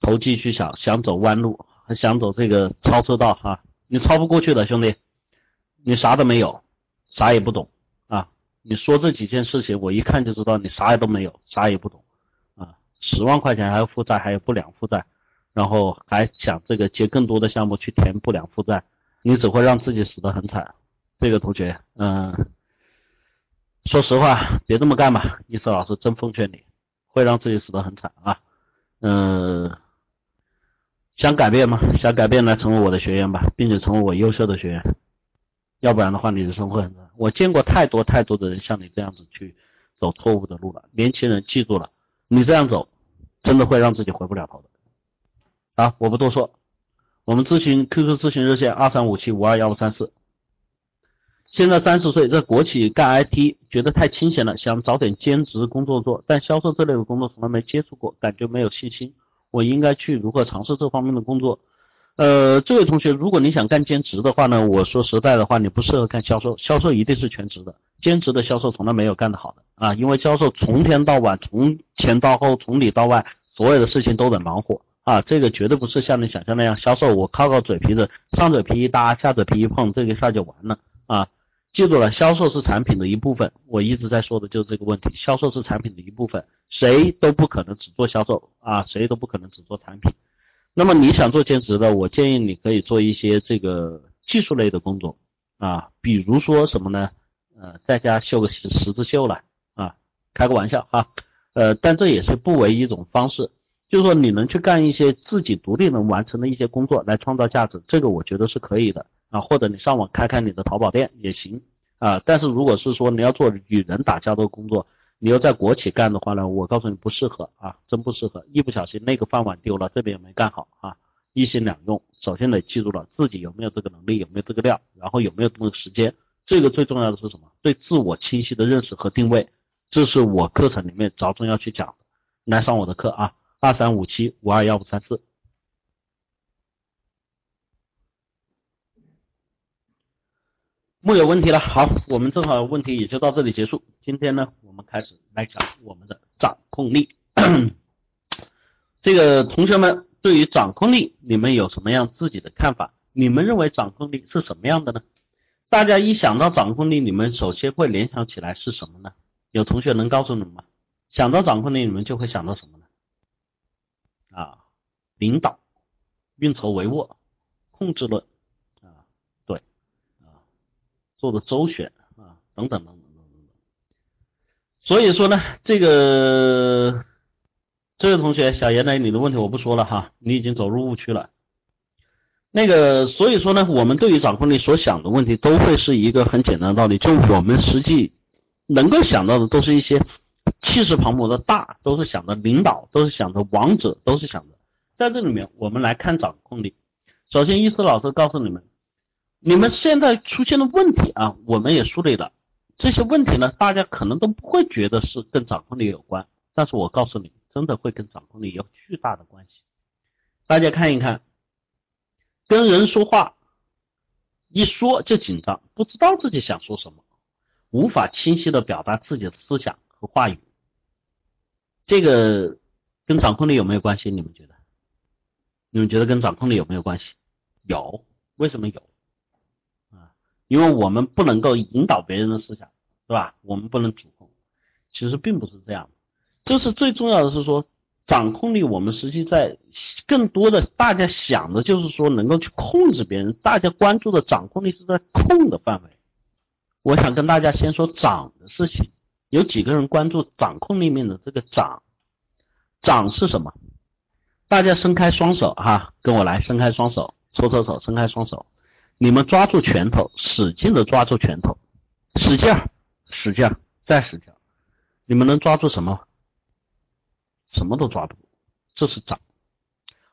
投机取巧，想走弯路，还想走这个超车道哈，你超不过去的兄弟，你啥都没有，啥也不懂啊！你说这几件事情，我一看就知道你啥也都没有，啥也不懂啊！十万块钱还有负债，还有不良负债。然后还想这个接更多的项目去填不良负债，你只会让自己死得很惨。这个同学，嗯，说实话，别这么干吧，伊思老师真奉劝你，会让自己死得很惨啊。嗯，想改变吗？想改变来成为我的学员吧，并且成为我优秀的学员。要不然的话，你的生活很我见过太多太多的人像你这样子去走错误的路了。年轻人记住了，你这样走，真的会让自己回不了头的。啊，我不多说，我们咨询 QQ 咨询热线二三五七五二幺五三四。现在三十岁，在国企干 IT，觉得太清闲了，想找点兼职工作做，但销售这类的工作从来没接触过，感觉没有信心。我应该去如何尝试这方面的工作？呃，这位同学，如果你想干兼职的话呢，我说实在的话，你不适合干销售，销售一定是全职的，兼职的销售从来没有干得好的啊，因为销售从天到晚，从前到后，从里到外，所有的事情都得忙活啊，这个绝对不是像你想象那样，销售我靠靠嘴皮子，上嘴皮一搭，下嘴皮一碰，这个事儿就完了啊。记住了，销售是产品的一部分，我一直在说的就是这个问题，销售是产品的一部分，谁都不可能只做销售啊，谁都不可能只做产品。那么你想做兼职的，我建议你可以做一些这个技术类的工作啊，比如说什么呢？呃，在家绣个十十字绣了啊，开个玩笑哈，呃，但这也是不为一种方式，就是说你能去干一些自己独立能完成的一些工作来创造价值，这个我觉得是可以的啊，或者你上网开开你的淘宝店也行啊，但是如果是说你要做与人打交道工作。你要在国企干的话呢，我告诉你不适合啊，真不适合。一不小心那个饭碗丢了，这边也没干好啊，一心两用。首先得记住了自己有没有这个能力，有没有这个料，然后有没有这个时间。这个最重要的是什么？对自我清晰的认识和定位，这是我课程里面着重要去讲的。来上我的课啊，二三五七五二幺五三四。木有问题了，好，我们正好问题也就到这里结束。今天呢，我们开始来讲我们的掌控力。这个同学们对于掌控力，你们有什么样自己的看法？你们认为掌控力是什么样的呢？大家一想到掌控力，你们首先会联想起来是什么呢？有同学能告诉你们吗？想到掌控力，你们就会想到什么呢？啊，领导、运筹帷幄、控制论啊，对啊。做的周旋啊，等等等等等等等。所以说呢，这个这位同学小严呢，你的问题我不说了哈，你已经走入误区了。那个，所以说呢，我们对于掌控力所想的问题，都会是一个很简单的道理，就我们实际能够想到的，都是一些气势磅礴的大，都是想着领导，都是想着王者，都是想着。在这里面，我们来看掌控力。首先，伊思老师告诉你们。你们现在出现的问题啊，我们也梳理了。这些问题呢，大家可能都不会觉得是跟掌控力有关，但是我告诉你，真的会跟掌控力有巨大的关系。大家看一看，跟人说话，一说就紧张，不知道自己想说什么，无法清晰的表达自己的思想和话语，这个跟掌控力有没有关系？你们觉得？你们觉得跟掌控力有没有关系？有，为什么有？啊因为我们不能够引导别人的思想，对吧？我们不能主控，其实并不是这样。就是最重要的是说，掌控力，我们实际在更多的大家想的就是说能够去控制别人，大家关注的掌控力是在控的范围。我想跟大家先说掌的事情，有几个人关注掌控力面的这个掌？掌是什么？大家伸开双手哈，跟我来，伸开双手，搓搓手，伸开双手。你们抓住拳头，使劲的抓住拳头，使劲儿，使劲儿，再使劲儿。你们能抓住什么？什么都抓不住，这是掌，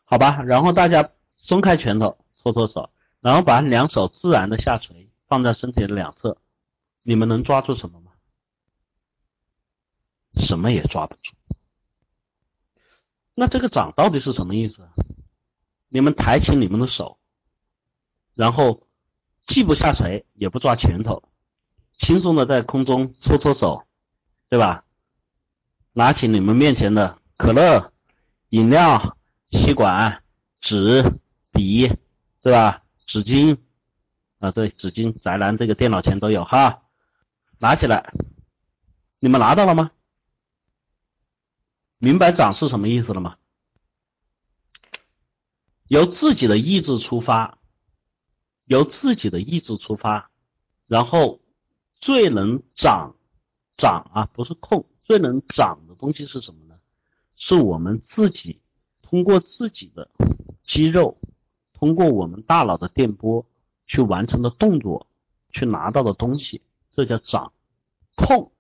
好吧？然后大家松开拳头，搓搓手，然后把两手自然的下垂，放在身体的两侧。你们能抓住什么吗？什么也抓不住。那这个掌到底是什么意思？你们抬起你们的手。然后，既不下垂，也不抓拳头，轻松的在空中搓搓手，对吧？拿起你们面前的可乐、饮料、吸管、纸、笔，对吧？纸巾，啊，对，纸巾，宅男这个电脑前都有哈，拿起来，你们拿到了吗？明白掌是什么意思了吗？由自己的意志出发。由自己的意志出发，然后最能掌，掌啊，不是控，最能掌的东西是什么呢？是我们自己通过自己的肌肉通过我们大脑的电波去完成的动作，去拿到的东西，这叫掌控。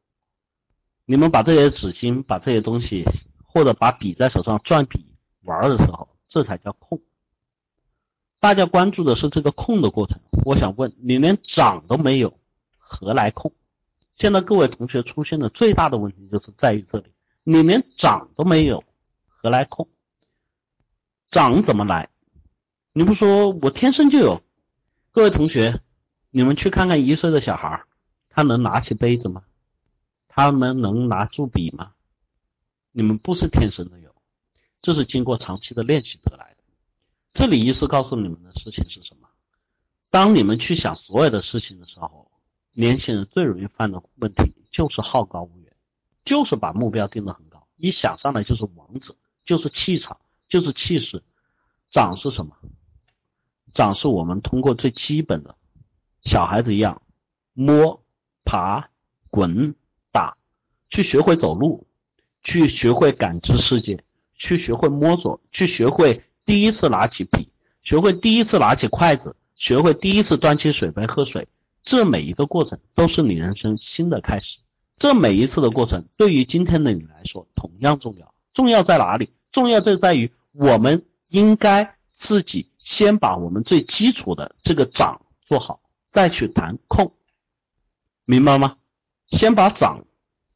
你们把这些纸巾，把这些东西，或者把笔在手上转笔玩的时候，这才叫控。大家关注的是这个控的过程，我想问你，连掌都没有，何来控？现在各位同学出现的最大的问题就是在于这里，你连掌都没有，何来控？掌怎么来？你不说我天生就有？各位同学，你们去看看一岁的小孩，他能拿起杯子吗？他们能拿住笔吗？你们不是天生的有，这是经过长期的练习得来的。这里意思告诉你们的事情是什么？当你们去想所有的事情的时候，年轻人最容易犯的问题就是好高骛远，就是把目标定得很高，一想上来就是王者，就是气场，就是气势。长是什么？长是我们通过最基本的，小孩子一样，摸、爬、滚。打，去学会走路，去学会感知世界，去学会摸索，去学会第一次拿起笔，学会第一次拿起筷子，学会第一次端起水杯喝水。这每一个过程都是你人生新的开始。这每一次的过程，对于今天的你来说同样重要。重要在哪里？重要就在于我们应该自己先把我们最基础的这个掌做好，再去谈控，明白吗？先把掌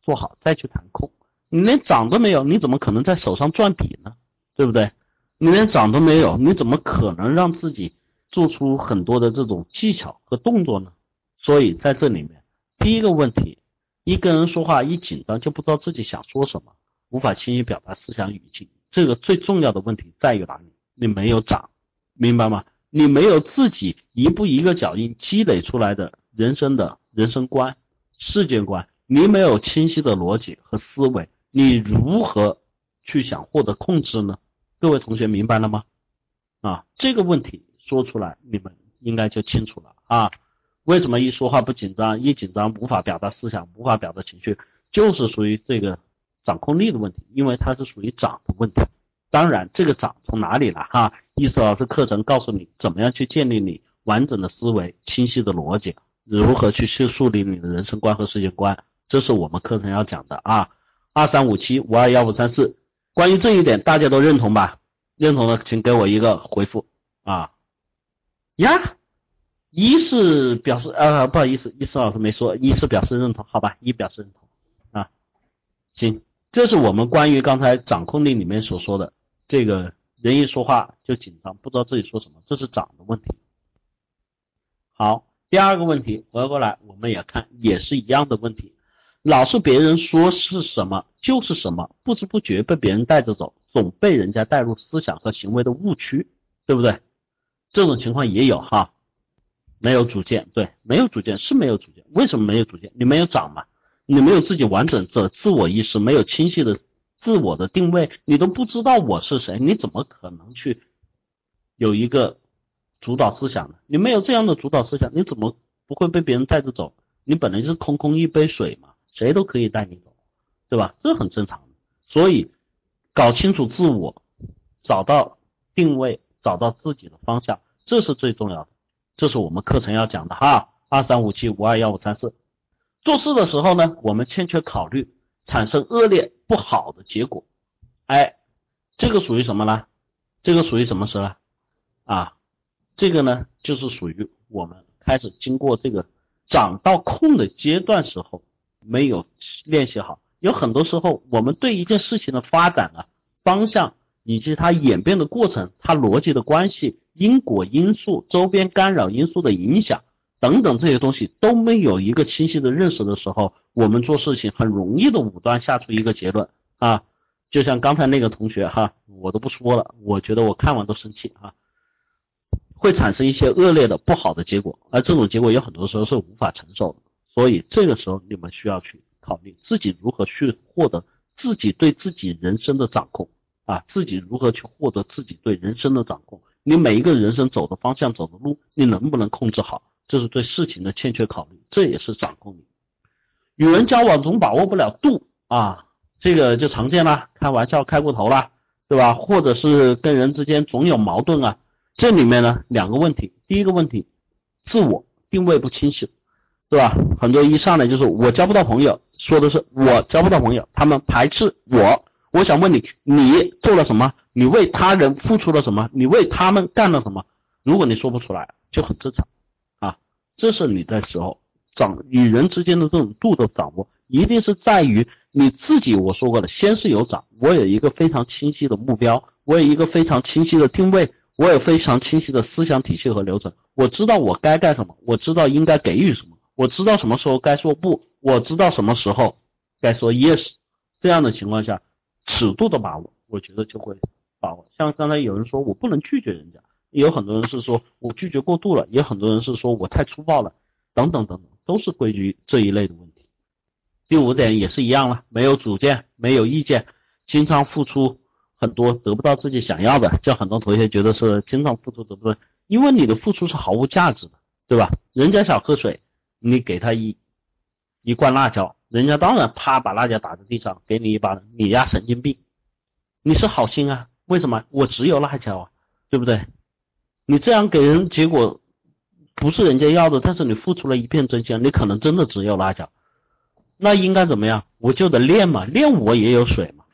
做好，再去谈控。你连掌都没有，你怎么可能在手上转笔呢？对不对？你连掌都没有，你怎么可能让自己做出很多的这种技巧和动作呢？所以在这里面，第一个问题，一个人说话一紧张就不知道自己想说什么，无法轻易表达思想语境。这个最重要的问题在于哪里？你没有掌，明白吗？你没有自己一步一个脚印积累出来的人生的人生观。世界观，你没有清晰的逻辑和思维，你如何去想获得控制呢？各位同学明白了吗？啊，这个问题说出来，你们应该就清楚了啊。为什么一说话不紧张，一紧张无法表达思想，无法表达情绪，就是属于这个掌控力的问题，因为它是属于掌的问题。当然，这个掌从哪里来？哈，意思老师课程告诉你怎么样去建立你完整的思维、清晰的逻辑。如何去去树立你的人生观和世界观？这是我们课程要讲的啊！二三五七五二幺五三四，关于这一点大家都认同吧？认同的请给我一个回复啊！呀，一是表示呃不好意思，一思老师没说，一是表示认同，好吧？一表示认同啊，行，这是我们关于刚才掌控力里面所说的这个人一说话就紧张，不知道自己说什么，这是掌的问题。好。第二个问题回过来，我们也看也是一样的问题，老是别人说是什么就是什么，不知不觉被别人带着走，总被人家带入思想和行为的误区，对不对？这种情况也有哈，没有主见，对，没有主见是没有主见，为什么没有主见？你没有长嘛，你没有自己完整的自我意识，没有清晰的自我的定位，你都不知道我是谁，你怎么可能去有一个？主导思想呢，你没有这样的主导思想，你怎么不会被别人带着走？你本来就是空空一杯水嘛，谁都可以带你走，对吧？这很正常的。所以，搞清楚自我，找到定位，找到自己的方向，这是最重要的。这是我们课程要讲的哈。二三五七五二幺五三四，做事的时候呢，我们欠缺考虑，产生恶劣不好的结果。哎，这个属于什么呢？这个属于什么时呢啊？这个呢，就是属于我们开始经过这个长到控的阶段时候没有练习好。有很多时候，我们对一件事情的发展啊、方向以及它演变的过程、它逻辑的关系、因果因素、周边干扰因素的影响等等这些东西都没有一个清晰的认识的时候，我们做事情很容易的武断下出一个结论啊。就像刚才那个同学哈，我都不说了，我觉得我看完都生气啊。会产生一些恶劣的、不好的结果，而这种结果有很多时候是无法承受的。所以这个时候你们需要去考虑自己如何去获得自己对自己人生的掌控啊，自己如何去获得自己对人生的掌控。你每一个人生走的方向、走的路，你能不能控制好？这是对事情的欠缺考虑，这也是掌控力。与人交往总把握不了度啊，这个就常见了，开玩笑开过头了。对吧？或者是跟人之间总有矛盾啊，这里面呢两个问题，第一个问题，自我定位不清晰，对吧？很多一上来就是我交不到朋友，说的是我交不到朋友，他们排斥我。我想问你，你做了什么？你为他人付出了什么？你为他们干了什么？如果你说不出来，就很正常啊。这是你在时候掌与人之间的这种度的掌握，一定是在于。你自己我说过了，先是有掌，我有一个非常清晰的目标，我有一个非常清晰的定位，我有非常清晰的思想体系和流程，我知道我该干什么，我知道应该给予什么，我知道什么时候该说不，我知道什么时候该说 yes。这样的情况下，尺度的把握，我觉得就会把握。像刚才有人说我不能拒绝人家，有很多人是说我拒绝过度了，也很多人是说我太粗暴了，等等等等，都是归于这一类的问题。第五点也是一样了，没有主见，没有意见，经常付出很多，得不到自己想要的，叫很多同学觉得是经常付出得不到，因为你的付出是毫无价值的，对吧？人家想喝水，你给他一一罐辣椒，人家当然啪把辣椒打在地上，给你一把，你丫神经病，你是好心啊？为什么？我只有辣椒啊，对不对？你这样给人，结果不是人家要的，但是你付出了一片真心，你可能真的只有辣椒。那应该怎么样？我就得练嘛，练我也有水嘛，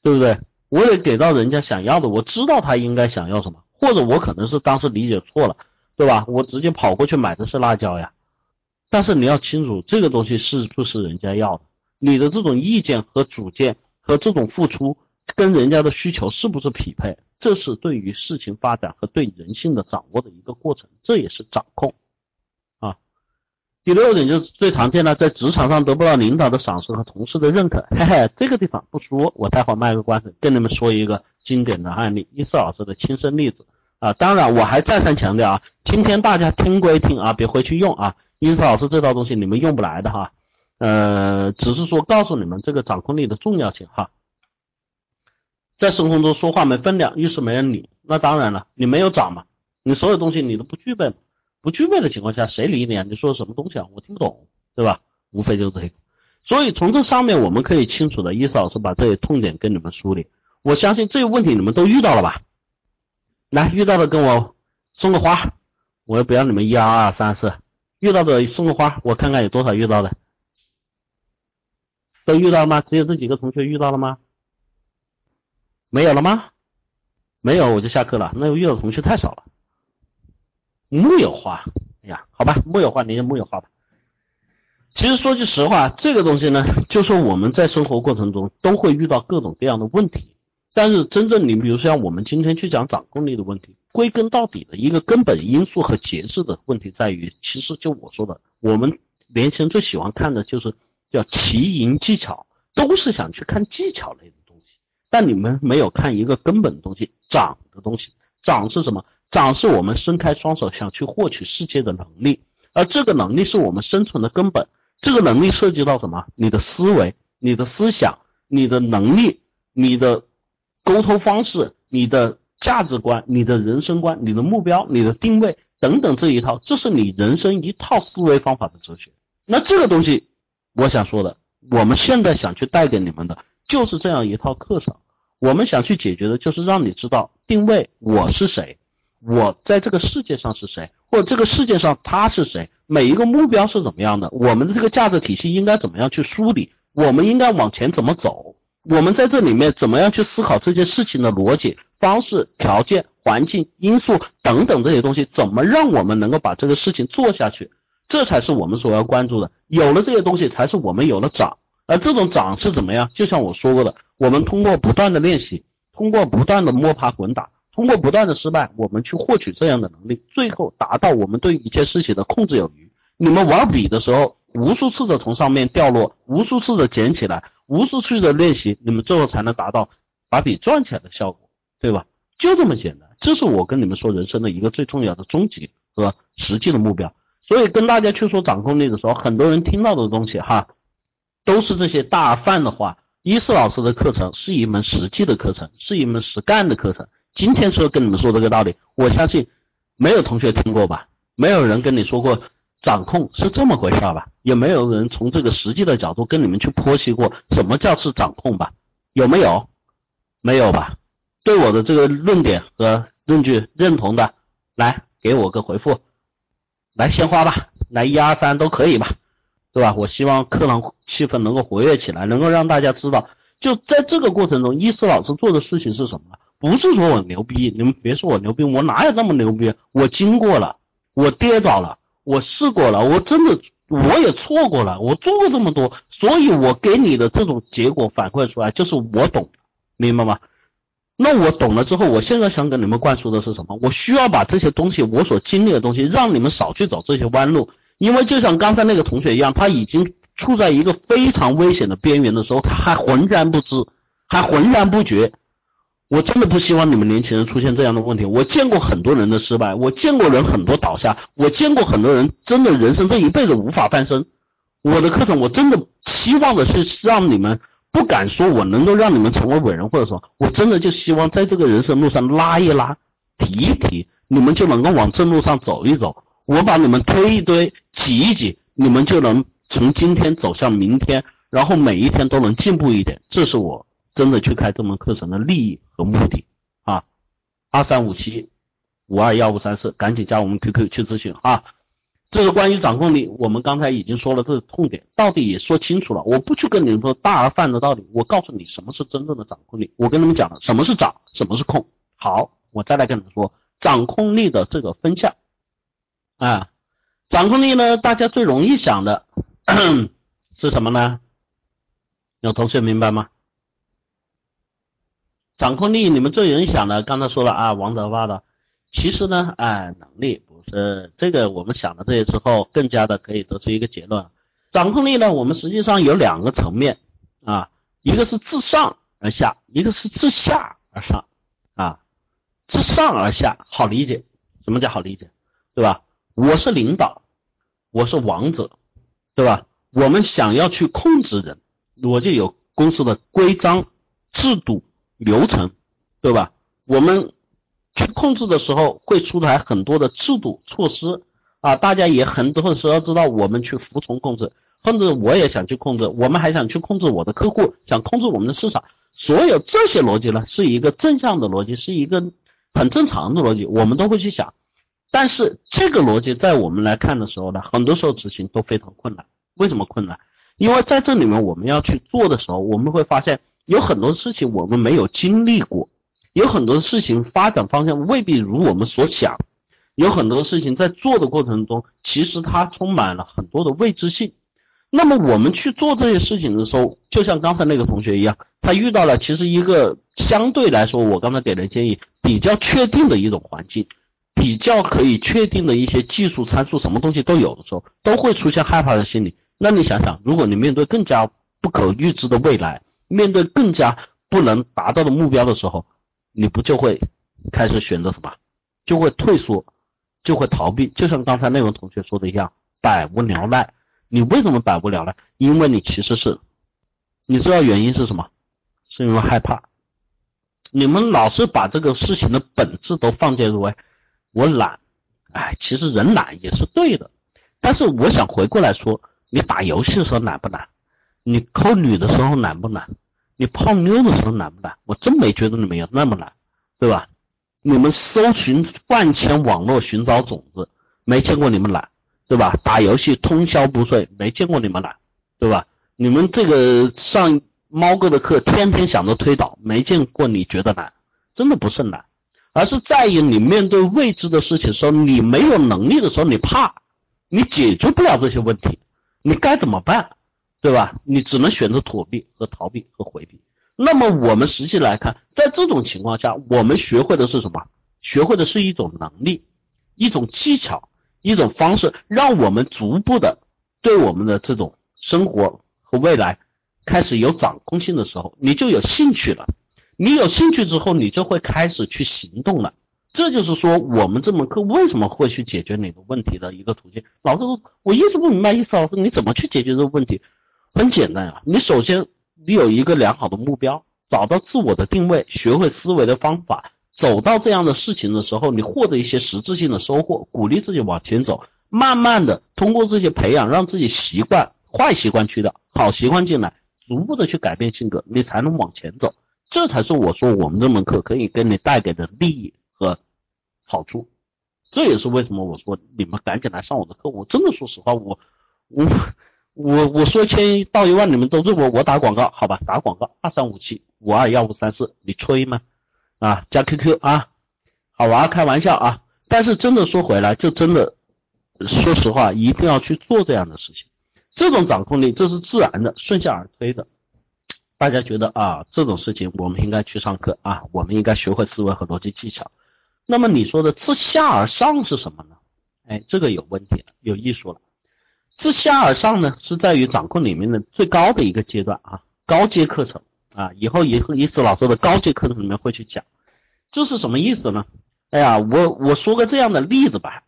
对不对？我得给到人家想要的，我知道他应该想要什么，或者我可能是当时理解错了，对吧？我直接跑过去买的是辣椒呀。但是你要清楚，这个东西是不是人家要的？你的这种意见和主见和这种付出，跟人家的需求是不是匹配？这是对于事情发展和对人性的掌握的一个过程，这也是掌控。啊第六点就是最常见的，在职场上得不到领导的赏识和同事的认可。嘿嘿，这个地方不说，我待会卖个关子，跟你们说一个经典的案例，伊思老师的亲身例子啊。当然，我还再三强调啊，今天大家听归听啊，别回去用啊。伊思老师这套东西你们用不来的哈，呃，只是说告诉你们这个掌控力的重要性哈。在生活中说话没分量，遇事没人理，那当然了，你没有掌嘛，你所有东西你都不具备。不具备的情况下，谁理你啊？你说的什么东西啊？我听不懂，对吧？无非就是这个。所以从这上面我们可以清楚的，伊斯老师把这些痛点跟你们梳理。我相信这个问题你们都遇到了吧？来，遇到的跟我送个花，我也不要你们一二二三四，遇到的送个花，我看看有多少遇到的。都遇到了吗？只有这几个同学遇到了吗？没有了吗？没有我就下课了。那遇到的同学太少了。木有花，哎呀，好吧，木有花，你就木有花吧。其实说句实话，这个东西呢，就说我们在生活过程中都会遇到各种各样的问题。但是真正你比如说像我们今天去讲掌控力的问题，归根到底的一个根本因素和节制的问题在于，其实就我说的，我们年轻人最喜欢看的就是叫奇淫技巧，都是想去看技巧类的东西。但你们没有看一个根本的东西，掌的东西，掌是什么？长是我们伸开双手想去获取世界的能力，而这个能力是我们生存的根本。这个能力涉及到什么？你的思维、你的思想、你的能力、你的沟通方式、你的价值观、你的人生观、你的目标、你的定位等等这一套，这是你人生一套思维方法的哲学。那这个东西，我想说的，我们现在想去带给你们的，就是这样一套课程。我们想去解决的，就是让你知道定位我是谁。我在这个世界上是谁，或者这个世界上他是谁？每一个目标是怎么样的？我们的这个价值体系应该怎么样去梳理？我们应该往前怎么走？我们在这里面怎么样去思考这件事情的逻辑、方式、条件、环境因素等等这些东西？怎么让我们能够把这个事情做下去？这才是我们所要关注的。有了这些东西，才是我们有了涨。而这种涨是怎么样？就像我说过的，我们通过不断的练习，通过不断的摸爬滚打。通过不断的失败，我们去获取这样的能力，最后达到我们对一件事情的控制有余。你们玩笔的时候，无数次的从上面掉落，无数次的捡起来，无数次的练习，你们最后才能达到把笔转起来的效果，对吧？就这么简单。这是我跟你们说人生的一个最重要的终极和实际的目标。所以跟大家去说掌控力的时候，很多人听到的东西哈，都是这些大范的话。伊思老师的课程是一门实际的课程，是一门实干的课程。今天说跟你们说这个道理，我相信没有同学听过吧？没有人跟你说过掌控是这么回事吧？也没有人从这个实际的角度跟你们去剖析过什么叫是掌控吧？有没有？没有吧？对我的这个论点和论据认同的，来给我个回复，来鲜花吧，来一二三都可以吧，对吧？我希望课堂气氛能够活跃起来，能够让大家知道，就在这个过程中，伊思老师做的事情是什么？不是说我牛逼，你们别说我牛逼，我哪有那么牛逼？我经过了，我跌倒了，我试过了，我真的我也错过了，我做过这么多，所以我给你的这种结果反馈出来，就是我懂，明白吗？那我懂了之后，我现在想给你们灌输的是什么？我需要把这些东西，我所经历的东西，让你们少去走这些弯路。因为就像刚才那个同学一样，他已经处在一个非常危险的边缘的时候，他还浑然不知，还浑然不觉。我真的不希望你们年轻人出现这样的问题。我见过很多人的失败，我见过人很多倒下，我见过很多人真的人生这一辈子无法翻身。我的课程，我真的希望的是让你们。不敢说我能够让你们成为伟人，或者说我真的就希望在这个人生路上拉一拉、提一提，你们就能够往正路上走一走。我把你们推一推、挤一挤，你们就能从今天走向明天，然后每一天都能进步一点。这是我真的去开这门课程的利益和目的啊！二三五七五二幺五三四，赶紧加我们 QQ 去咨询啊！这个关于掌控力，我们刚才已经说了这个痛点，到底也说清楚了。我不去跟你们说大而泛的道理，我告诉你什么是真正的掌控力。我跟你们讲了什么是掌，什么是控。好，我再来跟你们说掌控力的这个分项啊，掌控力呢，大家最容易想的 是什么呢？有同学明白吗？掌控力你们最影响的，刚才说了啊，王德发的。其实呢，哎，能力不是这个。我们想了这些之后，更加的可以得出一个结论：掌控力呢，我们实际上有两个层面啊，一个是自上而下，一个是自下而上啊。自上而下好理解，什么叫好理解？对吧？我是领导，我是王者，对吧？我们想要去控制人，我就有公司的规章制度流程，对吧？我们。去控制的时候会出台很多的制度措施啊，大家也很多时候知道我们去服从控制，甚至我也想去控制，我们还想去控制我的客户，想控制我们的市场，所有这些逻辑呢是一个正向的逻辑，是一个很正常的逻辑，我们都会去想。但是这个逻辑在我们来看的时候呢，很多时候执行都非常困难。为什么困难？因为在这里面我们要去做的时候，我们会发现有很多事情我们没有经历过。有很多事情发展方向未必如我们所想，有很多事情在做的过程中，其实它充满了很多的未知性。那么我们去做这些事情的时候，就像刚才那个同学一样，他遇到了其实一个相对来说，我刚才给的建议比较确定的一种环境，比较可以确定的一些技术参数，什么东西都有的时候，都会出现害怕的心理。那你想想，如果你面对更加不可预知的未来，面对更加不能达到的目标的时候，你不就会开始选择什么，就会退缩，就会逃避，就像刚才那位同学说的一样，百无聊赖。你为什么百无聊赖？因为你其实是，你知道原因是什么？是因为害怕。你们老是把这个事情的本质都放进入为我懒，哎，其实人懒也是对的。但是我想回过来说，你打游戏的时候懒不懒？你抠女的时候难不难？你泡妞的时候难不难？我真没觉得你们有那么难，对吧？你们搜寻万千网络寻找种子，没见过你们懒，对吧？打游戏通宵不睡，没见过你们懒，对吧？你们这个上猫哥的课，天天想着推导，没见过你觉得难，真的不是难，而是在于你面对未知的事情时候，你没有能力的时候，你怕，你解决不了这些问题，你该怎么办？对吧？你只能选择躲避和逃避和回避。那么我们实际来看，在这种情况下，我们学会的是什么？学会的是一种能力，一种技巧，一种方式，让我们逐步的对我们的这种生活和未来开始有掌控性的时候，你就有兴趣了。你有兴趣之后，你就会开始去行动了。这就是说，我们这门课为什么会去解决哪个问题的一个途径。老师，我一直不明白意思，老师你怎么去解决这个问题？很简单啊，你首先你有一个良好的目标，找到自我的定位，学会思维的方法，走到这样的事情的时候，你获得一些实质性的收获，鼓励自己往前走，慢慢的通过这些培养，让自己习惯坏习惯去掉，好习惯进来，逐步的去改变性格，你才能往前走。这才是我说我们这门课可以给你带给的利益和好处。这也是为什么我说你们赶紧来上我的课。我真的说实话，我我我我说千到一万，你们都认为我打广告，好吧？打广告二三五七五二幺五三四，你吹吗？啊，加 QQ 啊，好玩开玩笑啊。但是真的说回来，就真的说实话，一定要去做这样的事情。这种掌控力，这是自然的，顺下而推的。大家觉得啊，这种事情我们应该去上课啊，我们应该学会思维和逻辑技巧。那么你说的自下而上是什么呢？哎，这个有问题了，有艺术了。自下而上呢，是在于掌控里面的最高的一个阶段啊，高阶课程啊，以后以后伊思老师的高阶课程里面会去讲，这是什么意思呢？哎呀，我我说个这样的例子吧，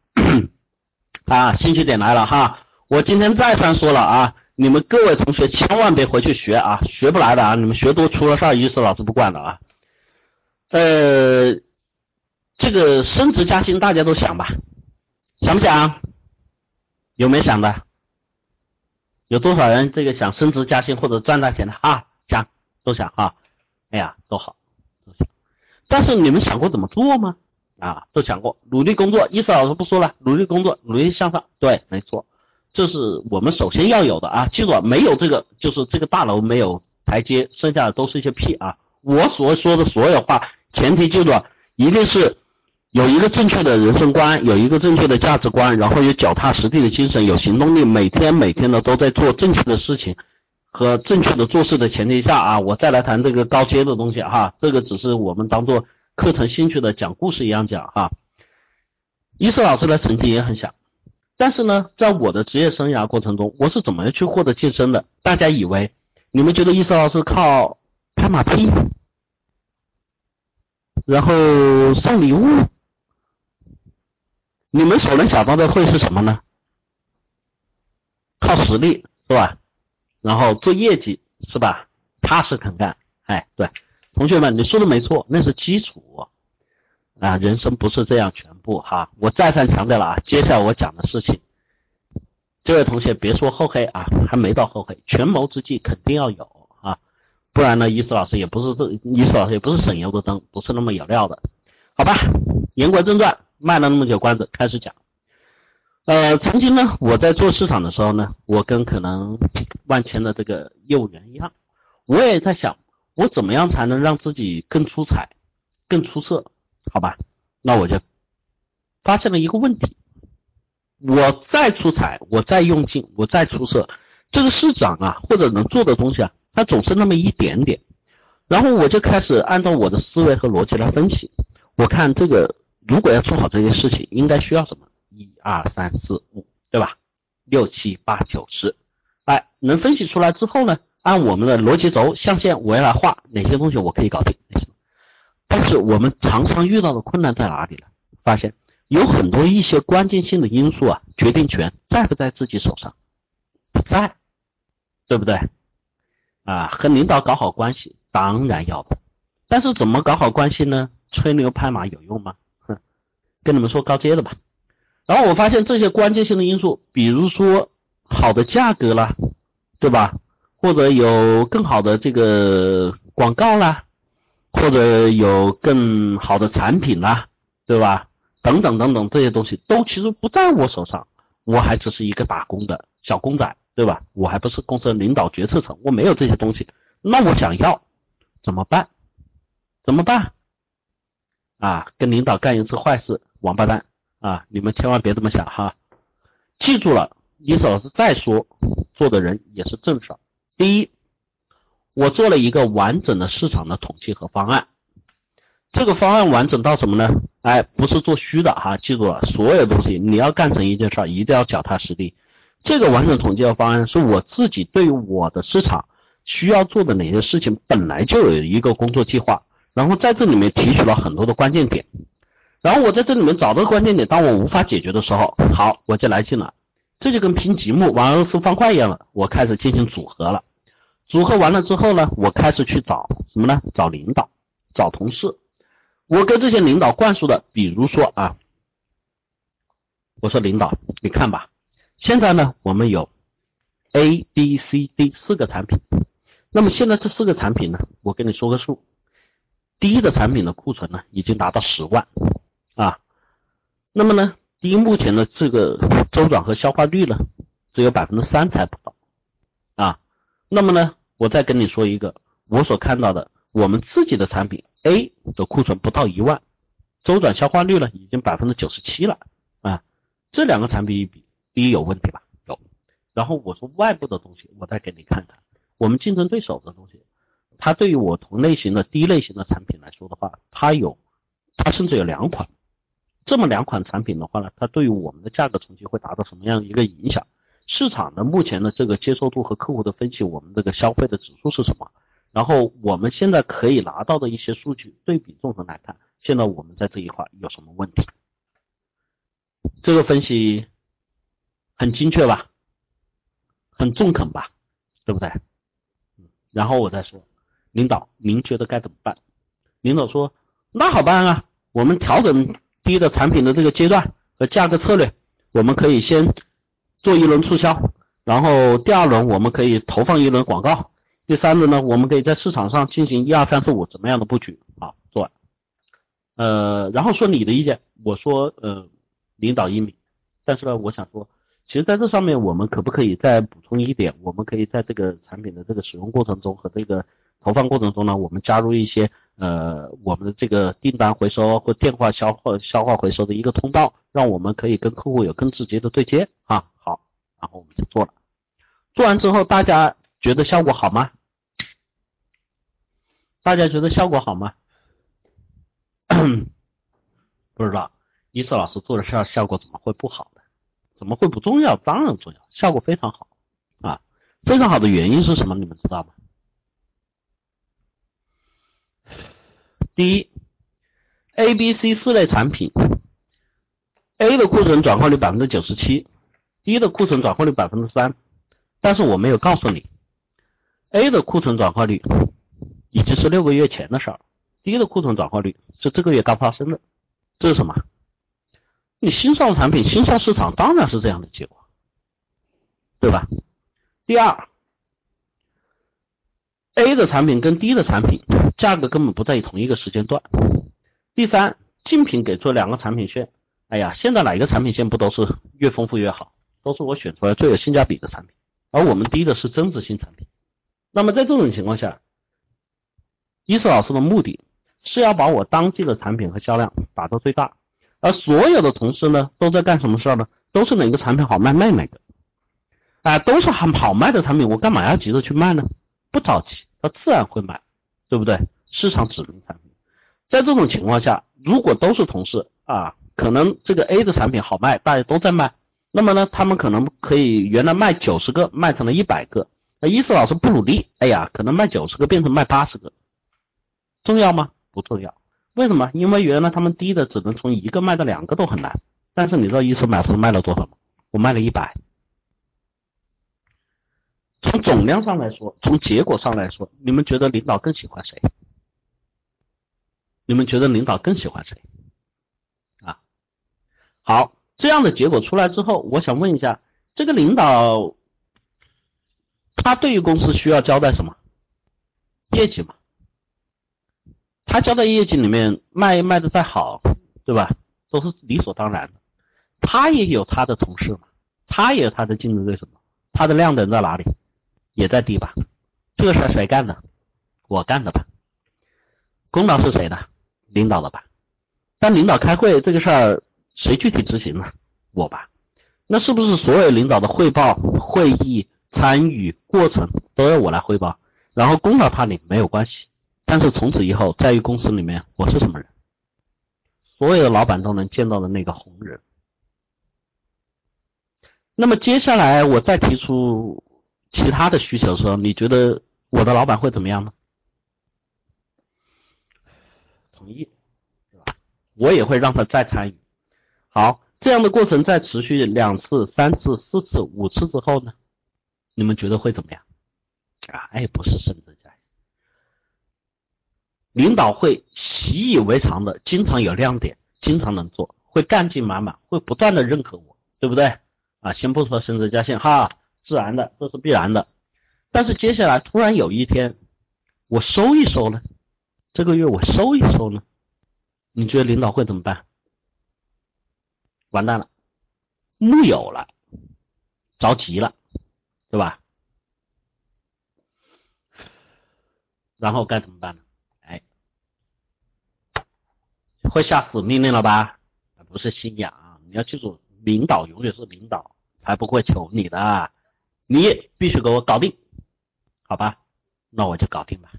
啊，兴趣点来了哈，我今天再三说了啊，你们各位同学千万别回去学啊，学不来的啊，你们学多出了事儿，意思老师不管了啊。呃，这个升职加薪大家都想吧，想不想？有没有想的？有多少人这个想升职加薪或者赚大钱的啊？想，都想哈。哎呀，都好，都想。但是你们想过怎么做吗？啊，都想过，努力工作，意思老师不说了，努力工作，努力向上，对，没错，这是我们首先要有的啊，记住，没有这个就是这个大楼没有台阶，剩下的都是一些屁啊。我所说的所有话，前提记住，一定是有一个正确的人生观，有一个正确的价值观，然后有脚踏实地的精神，有行动力，每天每天的都在做正确的事情和正确的做事的前提下啊，我再来谈这个高阶的东西哈，这个只是我们当做。课程兴趣的讲故事一样讲哈，伊思老师的成绩也很小，但是呢，在我的职业生涯过程中，我是怎么样去获得晋升的？大家以为你们觉得伊思老师靠拍马屁，然后送礼物，你们所能想到的会是什么呢？靠实力是吧？然后做业绩是吧？踏实肯干，哎，对。同学们，你说的没错，那是基础啊，人生不是这样全部哈。我再三强调了啊，接下来我讲的事情，这位同学别说厚黑啊，还没到厚黑，权谋之计肯定要有啊，不然呢，伊思老师也不是这，伊思老师也不是省油的灯，不是那么有料的，好吧？言归正传，卖了那么久关子，开始讲。呃，曾经呢，我在做市场的时候呢，我跟可能万千的这个业务员一样，我也在想。我怎么样才能让自己更出彩、更出色？好吧，那我就发现了一个问题：我再出彩，我再用劲，我再出色，这个市长啊，或者能做的东西啊，它总是那么一点点。然后我就开始按照我的思维和逻辑来分析。我看这个，如果要做好这些事情，应该需要什么？一二三四五，对吧？六七八九十，哎，能分析出来之后呢？按我们的逻辑轴象限，我要来画哪些东西我可以搞定。但是我们常常遇到的困难在哪里呢？发现有很多一些关键性的因素啊，决定权在不在自己手上？不在，对不对？啊，和领导搞好关系当然要的，但是怎么搞好关系呢？吹牛拍马有用吗？跟你们说高阶的吧。然后我发现这些关键性的因素，比如说好的价格啦，对吧？或者有更好的这个广告啦，或者有更好的产品啦，对吧？等等等等这些东西都其实不在我手上，我还只是一个打工的小公仔，对吧？我还不是公司的领导决策层，我没有这些东西。那我想要怎么办？怎么办？啊，跟领导干一次坏事，王八蛋啊！你们千万别这么想哈，记住了，你老是再说，做的人也是正事。第一，我做了一个完整的市场的统计和方案。这个方案完整到什么呢？哎，不是做虚的哈，记住了，所有东西你要干成一件事儿，一定要脚踏实地。这个完整统计的方案是我自己对我的市场需要做的哪些事情，本来就有一个工作计划，然后在这里面提取了很多的关键点，然后我在这里面找到关键点，当我无法解决的时候，好，我就来劲了，这就跟拼积木玩俄罗斯方块一样了，我开始进行组合了。组合完了之后呢，我开始去找什么呢？找领导，找同事。我跟这些领导灌输的，比如说啊，我说领导，你看吧，现在呢，我们有 A、B、C、D 四个产品。那么现在这四个产品呢，我跟你说个数，第一的产品的库存呢已经达到十万啊，那么呢，低目前的这个周转和消化率呢只有百分之三才不到啊，那么呢，我再跟你说一个我所看到的，我们自己的产品 A 的库存不到一万，周转消化率呢已经百分之九十七了啊，这两个产品一比，第一有问题吧？有，然后我说外部的东西，我再给你看看，我们竞争对手的东西。它对于我同类型的低类型的产品来说的话，它有，它甚至有两款，这么两款产品的话呢，它对于我们的价格冲击会达到什么样一个影响？市场的目前的这个接受度和客户的分析，我们这个消费的指数是什么？然后我们现在可以拿到的一些数据对比纵横来看，现在我们在这一块有什么问题？这个分析很精确吧？很中肯吧？对不对？然后我再说。领导，您觉得该怎么办？领导说：“那好办啊，我们调整低的产品的这个阶段和价格策略，我们可以先做一轮促销，然后第二轮我们可以投放一轮广告，第三轮呢，我们可以在市场上进行一二三四五怎么样的布局啊？做完，呃，然后说你的意见，我说呃，领导英明，但是呢，我想说，其实在这上面我们可不可以再补充一点？我们可以在这个产品的这个使用过程中和这个。投放过程中呢，我们加入一些呃我们的这个订单回收或电话消化消化回收的一个通道，让我们可以跟客户有更直接的对接啊。好，然后我们就做了，做完之后大家觉得效果好吗？大家觉得效果好吗？不知道，伊斯老师做的效效果怎么会不好呢？怎么会不重要？当然重要，效果非常好啊！非常好的原因是什么？你们知道吗？第一，A、B、C 四类产品，A 的库存转化率百分之九十七，D 的库存转化率百分之三，但是我没有告诉你，A 的库存转化率已经是六个月前的事儿，D 的库存转化率是这个月刚发生的，这是什么？你新上产品，新上市场当然是这样的结果，对吧？第二。A 的产品跟 D 的产品价格根本不在同一个时间段。第三，竞品给出两个产品线，哎呀，现在哪一个产品线不都是越丰富越好，都是我选出来最有性价比的产品，而我们低的是增值性产品。那么在这种情况下，伊斯老师的目的是要把我当季的产品和销量打到最大，而所有的同事呢都在干什么事儿呢？都是哪个产品好卖卖哪个，啊，都是很好卖的产品，我干嘛要急着去卖呢？不着急，他自然会买，对不对？市场指明产品，在这种情况下，如果都是同事啊，可能这个 A 的产品好卖，大家都在卖，那么呢，他们可能可以原来卖九十个，卖成了一百个。那伊思老师不努力，哎呀，可能卖九十个变成卖八十个，重要吗？不重要。为什么？因为原来他们低的只能从一个卖到两个都很难，但是你知道伊思老师卖了多少吗？我卖了一百。从总量上来说，从结果上来说，你们觉得领导更喜欢谁？你们觉得领导更喜欢谁？啊，好，这样的结果出来之后，我想问一下，这个领导他对于公司需要交代什么？业绩嘛。他交代业绩里面卖卖的再好，对吧？都是理所当然的。他也有他的同事嘛，他也有他的竞争对手，他的亮点在哪里？也在地吧，这个事儿谁干的？我干的吧。功劳是谁的？领导的吧。但领导开会这个事儿谁具体执行呢？我吧。那是不是所有领导的汇报、会议参与过程都要我来汇报？然后功劳他领没有关系，但是从此以后在于公司里面我是什么人？所有的老板都能见到的那个红人。那么接下来我再提出。其他的需求时候，你觉得我的老板会怎么样呢？同意，对吧？我也会让他再参与。好，这样的过程再持续两次、三次、四次、五次之后呢？你们觉得会怎么样？啊，哎，不是升职加薪，领导会习以为常的，经常有亮点，经常能做，会干劲满满，会不断的认可我，对不对？啊，先不说升职加薪哈。自然的，这是必然的。但是接下来突然有一天，我收一收呢，这个月我收一收呢？你觉得领导会怎么办？完蛋了，木有了，着急了，对吧？然后该怎么办呢？哎，会下死命令了吧？不是信仰，你要记住，领导永远是领导，才不会求你的，你必须给我搞定，好吧？那我就搞定吧，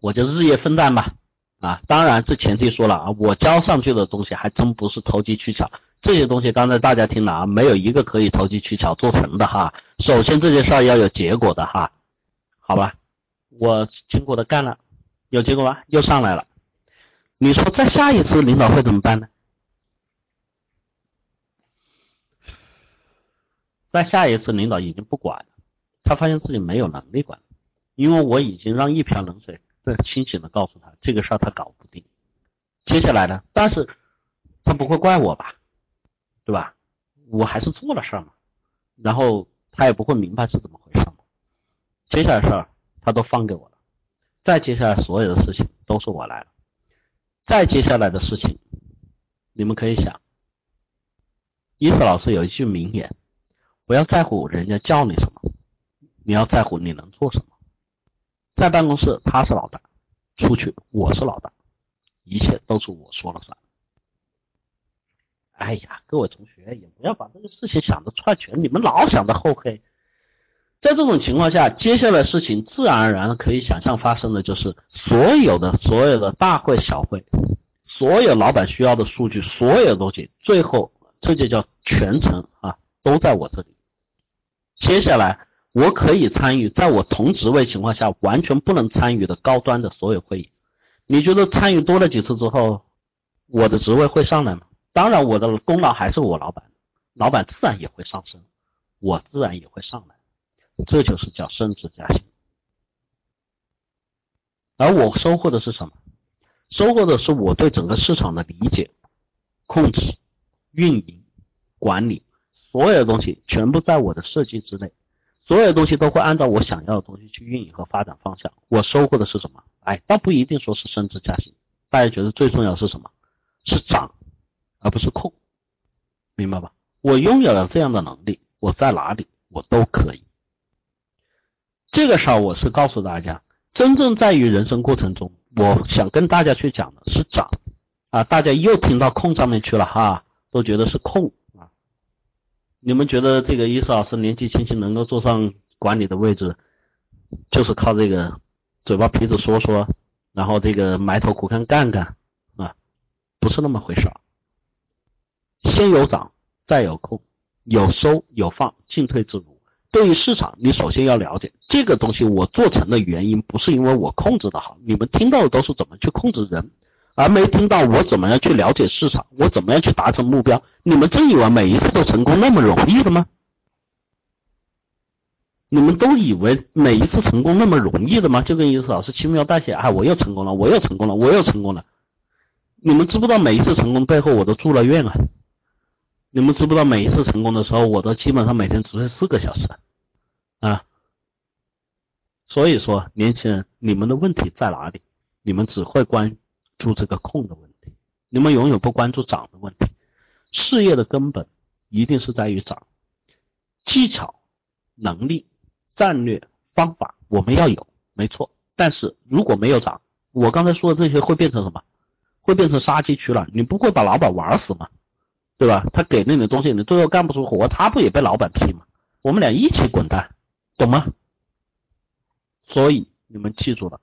我就日夜奋战吧。啊，当然这前提说了啊，我交上去的东西还真不是投机取巧，这些东西刚才大家听了啊，没有一个可以投机取巧做成的哈。首先这件事儿要有结果的哈，好吧？我辛苦的干了，有结果吗？又上来了，你说再下一次领导会怎么办呢？再下一次领导已经不管了，他发现自己没有能力管，因为我已经让一瓢冷水。这清醒的告诉他，这个事儿他搞不定。接下来呢？但是，他不会怪我吧？对吧？我还是做了事儿嘛。然后他也不会明白是怎么回事嘛。接下来事儿他都放给我了。再接下来所有的事情都是我来了。再接下来的事情，你们可以想，伊斯老师有一句名言：不要在乎人家叫你什么，你要在乎你能做什么。在办公室他是老大，出去我是老大，一切都是我说了算。哎呀，各位同学也不要把这个事情想着串全，你们老想着厚黑。在这种情况下，接下来事情自然而然可以想象发生的就是所有的所有的大会小会，所有老板需要的数据，所有东西，最后这就叫全程啊都在我这里。接下来。我可以参与，在我同职位情况下完全不能参与的高端的所有会议。你觉得参与多了几次之后，我的职位会上来吗？当然，我的功劳还是我老板，老板自然也会上升，我自然也会上来。这就是叫升职加薪。而我收获的是什么？收获的是我对整个市场的理解、控制、运营、管理，所有的东西全部在我的设计之内。所有的东西都会按照我想要的东西去运营和发展方向。我收获的是什么？哎，倒不一定说是升职加薪。大家觉得最重要是什么？是涨，而不是控，明白吧？我拥有了这样的能力，我在哪里我都可以。这个时候我是告诉大家，真正在于人生过程中，我想跟大家去讲的是涨啊！大家又听到控上面去了哈，都觉得是控。你们觉得这个伊斯老师年纪轻轻能够坐上管理的位置，就是靠这个嘴巴皮子说说，然后这个埋头苦干干干啊？不是那么回事儿。先有涨，再有控，有收有放，进退自如。对于市场，你首先要了解这个东西，我做成的原因不是因为我控制的好，你们听到的都是怎么去控制人。而没听到我怎么样去了解市场，我怎么样去达成目标？你们真以为每一次都成功那么容易的吗？你们都以为每一次成功那么容易的吗？就跟意思老师轻描淡写，哎，我又成功了，我又成功了，我又成功了。你们知不知道每一次成功背后我都住了院啊？你们知不知道每一次成功的时候，我都基本上每天只睡四个小时啊？所以说，年轻人，你们的问题在哪里？你们只会关。注这个空的问题，你们永远不关注涨的问题。事业的根本一定是在于涨，技巧、能力、战略、方法我们要有，没错。但是如果没有涨，我刚才说的这些会变成什么？会变成杀鸡取卵。你不会把老板玩死吗？对吧？他给了你的东西，你最后干不出活，他不也被老板批吗？我们俩一起滚蛋，懂吗？所以你们记住了。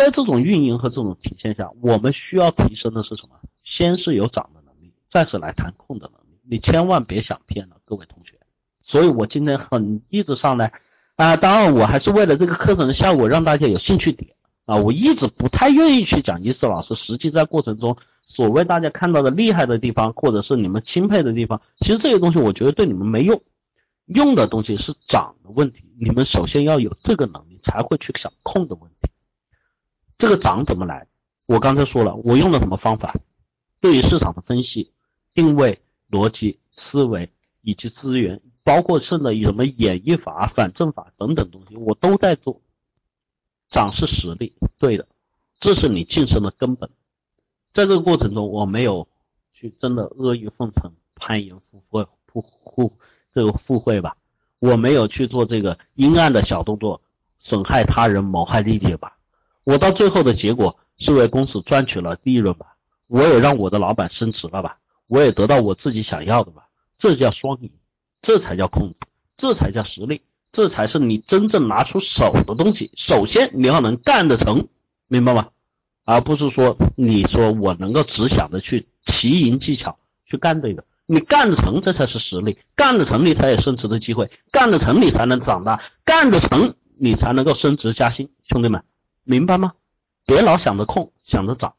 在这种运营和这种体现下，我们需要提升的是什么？先是有涨的能力，再是来谈控的能力。你千万别想骗了，各位同学。所以我今天很一直上来啊，当然我还是为了这个课程的效果，让大家有兴趣点啊。我一直不太愿意去讲一次老师，实际在过程中所谓大家看到的厉害的地方，或者是你们钦佩的地方，其实这些东西我觉得对你们没用。用的东西是涨的问题，你们首先要有这个能力，才会去想控的问题。这个涨怎么来？我刚才说了，我用了什么方法？对于市场的分析、定位、逻辑思维以及资源，包括甚至什么演绎法、反证法等等东西，我都在做。涨是实力，对的。这是你晋升的根本。在这个过程中，我没有去真的阿谀奉承、攀岩附会、附附这个附会吧，我没有去做这个阴暗的小动作，损害他人、谋害利益吧。我到最后的结果是为公司赚取了利润吧，我也让我的老板升职了吧，我也得到我自己想要的吧，这叫双赢，这才叫控制，这才叫实力，这才是你真正拿出手的东西。首先你要能干得成，明白吗？而不是说你说我能够只想着去奇淫技巧去干这个，你干得成这才是实力，干得成你才有升职的机会，干得成你才能长大，干得成你才能够升职加薪，兄弟们。明白吗？别老想着空，想着涨。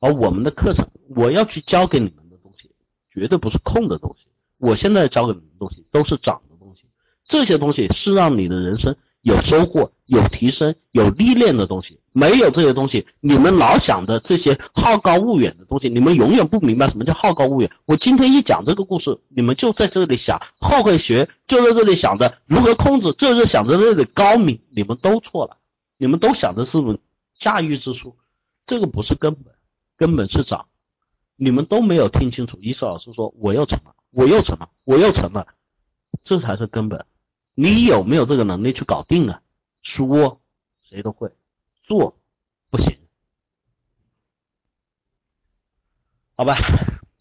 而我们的课程，我要去教给你们的东西，绝对不是空的东西。我现在教给你们的东西，都是涨的东西。这些东西是让你的人生有收获、有提升、有历练的东西。没有这些东西，你们老想着这些好高骛远的东西，你们永远不明白什么叫好高骛远。我今天一讲这个故事，你们就在这里想后悔学，就在这里想着如何控制，就是想着这里高明，你们都错了。你们都想的是驾驭之术，这个不是根本，根本是涨。你们都没有听清楚，伊思老师说我又成了，我又成了，我又成了，这才是根本。你有没有这个能力去搞定啊？说谁都会，做不行。好吧，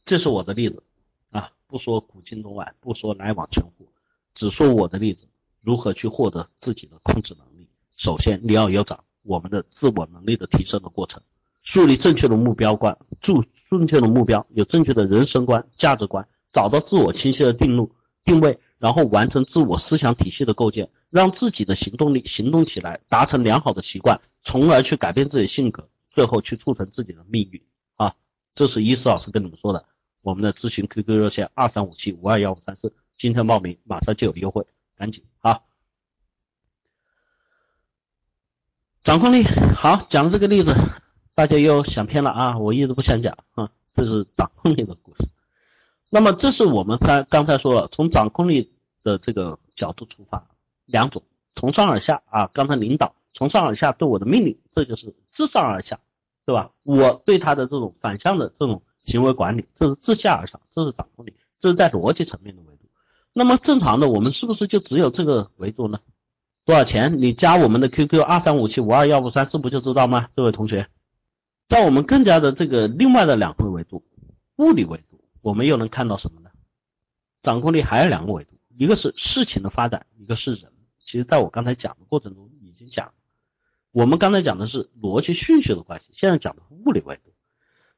这是我的例子啊，不说古今中外，不说来往全乎，只说我的例子，如何去获得自己的控制能力。首先，你要有长我们的自我能力的提升的过程，树立正确的目标观，注正确的目标，有正确的人生观、价值观，找到自我清晰的定路定位，然后完成自我思想体系的构建，让自己的行动力行动起来，达成良好的习惯，从而去改变自己性格，最后去促成自己的命运啊！这是伊思老师跟你们说的，我们的咨询 QQ 热线二三五七五二幺五三四，今天报名马上就有优惠，赶紧啊！掌控力好，讲这个例子，大家又想偏了啊！我一直不想讲啊，这是掌控力的故事。那么这是我们刚刚才说了，从掌控力的这个角度出发，两种，从上而下啊，刚才领导从上而下对我的命令，这就是自上而下，对吧？我对他的这种反向的这种行为管理，这是自下而上，这是掌控力，这是在逻辑层面的维度。那么正常的，我们是不是就只有这个维度呢？多少钱？你加我们的 QQ 二三五七五二幺五三四不就知道吗？这位同学，在我们更加的这个另外的两个维度，物理维度，我们又能看到什么呢？掌控力还有两个维度，一个是事情的发展，一个是人。其实在我刚才讲的过程中已经讲，我们刚才讲的是逻辑顺序的关系，现在讲的是物理维度。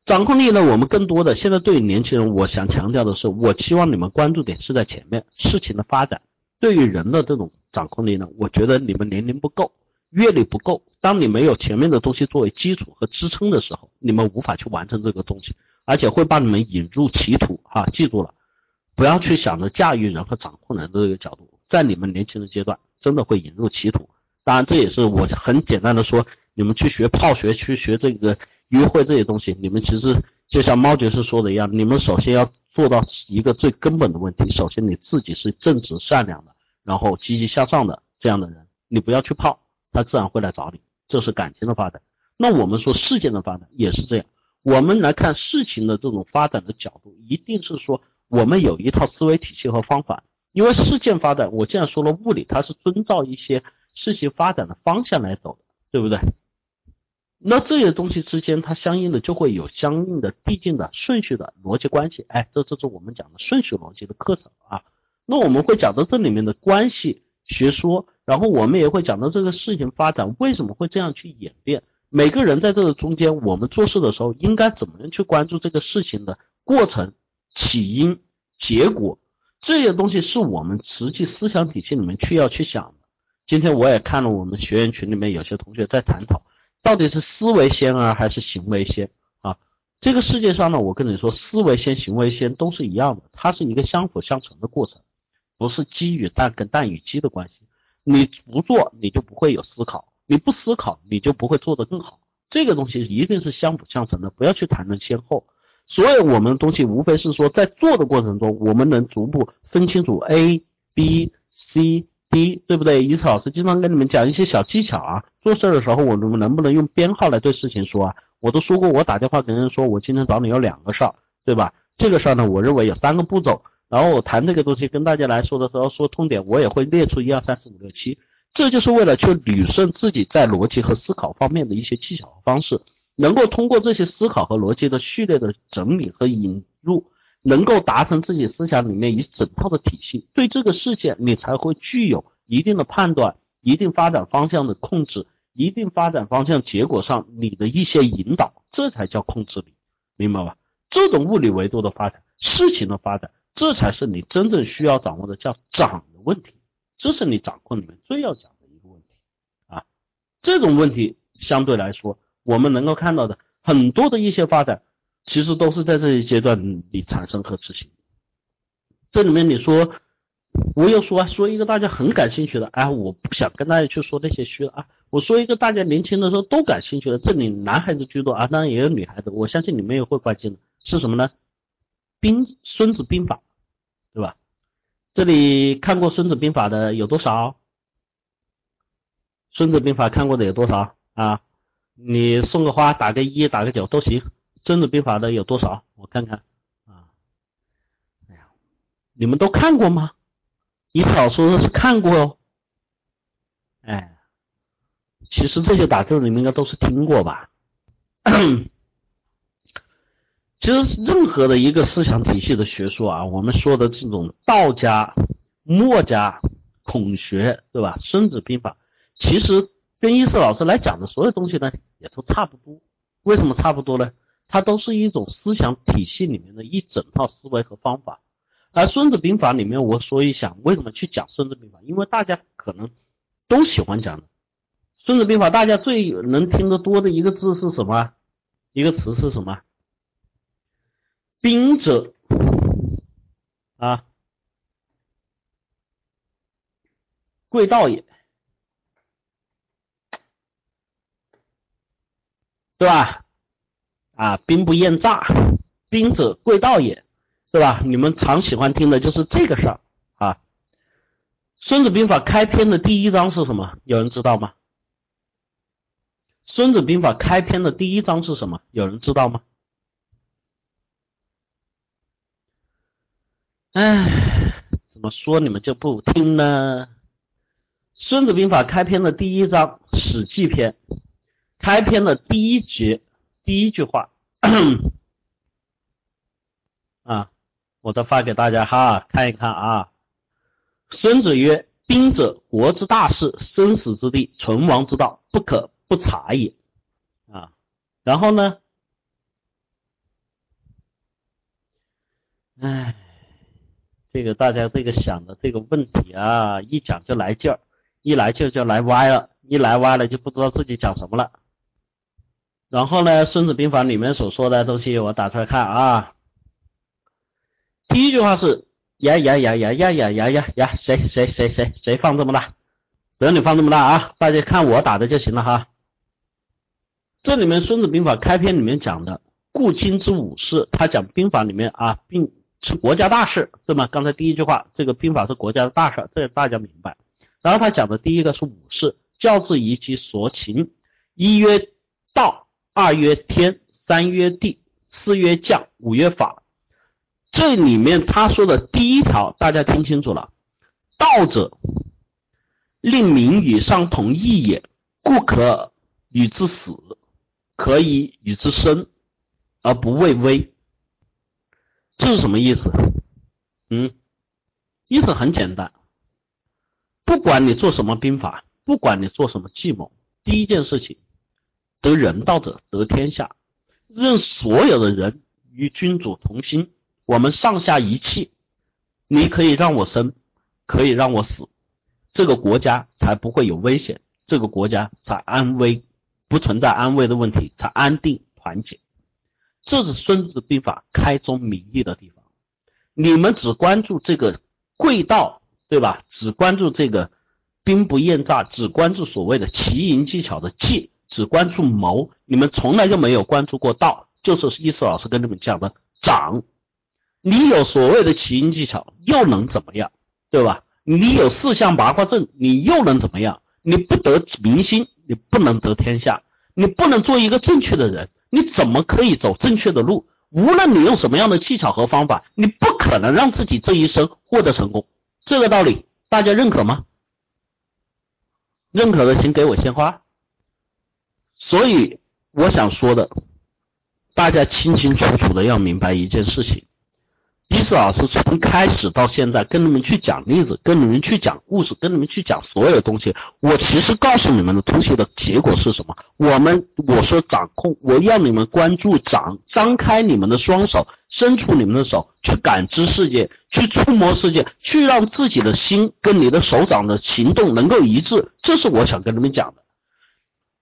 掌控力呢，我们更多的现在对年轻人，我想强调的是，我希望你们关注点是在前面事情的发展。对于人的这种掌控力呢，我觉得你们年龄不够，阅历不够。当你没有前面的东西作为基础和支撑的时候，你们无法去完成这个东西，而且会把你们引入歧途。哈，记住了，不要去想着驾驭人和掌控人的这个角度，在你们年轻的阶段，真的会引入歧途。当然，这也是我很简单的说，你们去学泡学，去学这个约会这些东西，你们其实就像猫爵士说的一样，你们首先要做到一个最根本的问题，首先你自己是正直善良的。然后积极向上的这样的人，你不要去泡，他自然会来找你。这是感情的发展。那我们说事件的发展也是这样。我们来看事情的这种发展的角度，一定是说我们有一套思维体系和方法。因为事件发展，我既然说了物理，它是遵照一些事情发展的方向来走的，对不对？那这些东西之间，它相应的就会有相应的递进的顺序的逻辑关系。哎，这这是我们讲的顺序逻辑的课程啊。那我们会讲到这里面的关系学说，然后我们也会讲到这个事情发展为什么会这样去演变。每个人在这个中间，我们做事的时候应该怎么样去关注这个事情的过程、起因、结果这些东西，是我们实际思想体系里面去要去想的。今天我也看了我们学员群里面有些同学在探讨，到底是思维先啊，还是行为先啊？这个世界上呢，我跟你说，思维先、行为先都是一样的，它是一个相辅相成的过程。不是鸡与蛋跟蛋与鸡的关系，你不做你就不会有思考，你不思考你就不会做得更好。这个东西一定是相辅相成的，不要去谈论先后。所有我们的东西无非是说在做的过程中，我们能逐步分清楚 A、B、C、D，，对不对？一次老师经常跟你们讲一些小技巧啊，做事的时候我们能不能用编号来对事情说啊？我都说过，我打电话跟人说，我今天找你有两个事儿，对吧？这个事儿呢，我认为有三个步骤，然后我谈这个东西跟大家来说的时候，说痛点，我也会列出一二三四五六七，这就是为了去捋顺自己在逻辑和思考方面的一些技巧和方式，能够通过这些思考和逻辑的序列的整理和引入。能够达成自己思想里面一整套的体系，对这个事件你才会具有一定的判断、一定发展方向的控制、一定发展方向结果上你的一些引导，这才叫控制力，明白吧？这种物理维度的发展、事情的发展，这才是你真正需要掌握的叫掌的问题，这是你掌控里面最要讲的一个问题啊。这种问题相对来说，我们能够看到的很多的一些发展。其实都是在这一阶段里产生和执行。这里面你说，我又说啊说一个大家很感兴趣的，哎，我不想跟大家去说那些虚的啊。我说一个大家年轻的时候都感兴趣的，这里男孩子居多啊，当然也有女孩子，我相信你们也会关心的，是什么呢？兵孙子兵法，对吧？这里看过孙子兵法的有多少？孙子兵法看过的有多少啊？你送个花，打个一，打个九都行。孙子兵法的有多少？我看看啊，哎呀，你们都看过吗？你少说的是看过哦。哎，其实这些打字你们应该都是听过吧？其实任何的一个思想体系的学说啊，我们说的这种道家、墨家、孔学，对吧？孙子兵法，其实跟一次老师来讲的所有东西呢，也都差不多。为什么差不多呢？它都是一种思想体系里面的一整套思维和方法，而《孙子兵法》里面，我所以想为什么去讲《孙子兵法》，因为大家可能都喜欢讲的《孙子兵法》，大家最能听得多的一个字是什么？一个词是什么？兵者，啊，贵道也，对吧？啊，兵不厌诈，兵者贵道也，对吧？你们常喜欢听的就是这个事儿啊。孙子兵法开篇的第一章是什么？有人知道吗？孙子兵法开篇的第一章是什么？有人知道吗？哎，怎么说你们就不听呢？孙子兵法开篇的第一章《史记》篇，开篇的第一节。第一句话，啊，我再发给大家哈，看一看啊。孙子曰：“兵者，国之大事，生死之地，存亡之道，不可不察也。”啊，然后呢？哎，这个大家这个想的这个问题啊，一讲就来劲儿，一来劲就来歪了，一来歪了就不知道自己讲什么了。然后呢，《孙子兵法》里面所说的东西，我打出来看啊。第一句话是呀呀呀呀呀呀呀呀呀，谁谁谁谁谁放这么大？不用你放这么大啊，大家看我打的就行了哈。这里面《孙子兵法》开篇里面讲的“故今之武士”，他讲兵法里面啊，兵是国家大事，对吗？刚才第一句话，这个兵法是国家的大事，这个大家明白。然后他讲的第一个是武士，教之以其所情，一曰道。二曰天，三曰地，四曰将，五曰法。这里面他说的第一条，大家听清楚了。道者，令民与上同义也，故可与之死，可以与之生，而不畏危。这是什么意思？嗯，意思很简单。不管你做什么兵法，不管你做什么计谋，第一件事情。得人道者得天下，任所有的人与君主同心，我们上下一气，你可以让我生，可以让我死，这个国家才不会有危险，这个国家才安危，不存在安危的问题，才安定团结。这是孙子兵法开宗明义的地方。你们只关注这个贵道，对吧？只关注这个兵不厌诈，只关注所谓的奇淫技巧的计。只关注谋，你们从来就没有关注过道，就是意思老师跟你们讲的掌。你有所谓的奇淫技巧又能怎么样，对吧？你有四象八卦阵，你又能怎么样？你不得民心，你不能得天下，你不能做一个正确的人，你怎么可以走正确的路？无论你用什么样的技巧和方法，你不可能让自己这一生获得成功。这个道理大家认可吗？认可的请给我鲜花。所以我想说的，大家清清楚楚的要明白一件事情。伊斯老师从开始到现在跟你们去讲例子，跟你们去讲故事，跟你们去讲所有的东西，我其实告诉你们的东西的结果是什么？我们我说掌控，我要你们关注，掌张开你们的双手，伸出你们的手去感知世界，去触摸世界，去让自己的心跟你的手掌的行动能够一致。这是我想跟你们讲的。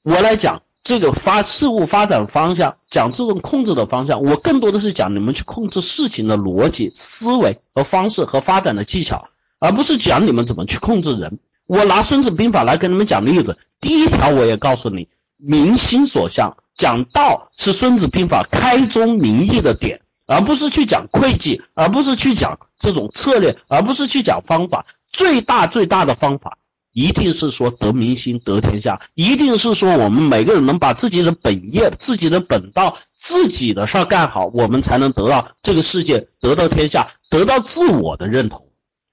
我来讲。这个发事物发展方向，讲这种控制的方向，我更多的是讲你们去控制事情的逻辑思维和方式和发展的技巧，而不是讲你们怎么去控制人。我拿《孙子兵法》来跟你们讲例子，第一条我也告诉你，民心所向，讲道是《孙子兵法》开宗明义的点，而不是去讲会计，而不是去讲这种策略，而不是去讲方法，最大最大的方法。一定是说得民心得天下，一定是说我们每个人能把自己的本业、自己的本道、自己的事儿干好，我们才能得到这个世界，得到天下，得到自我的认同，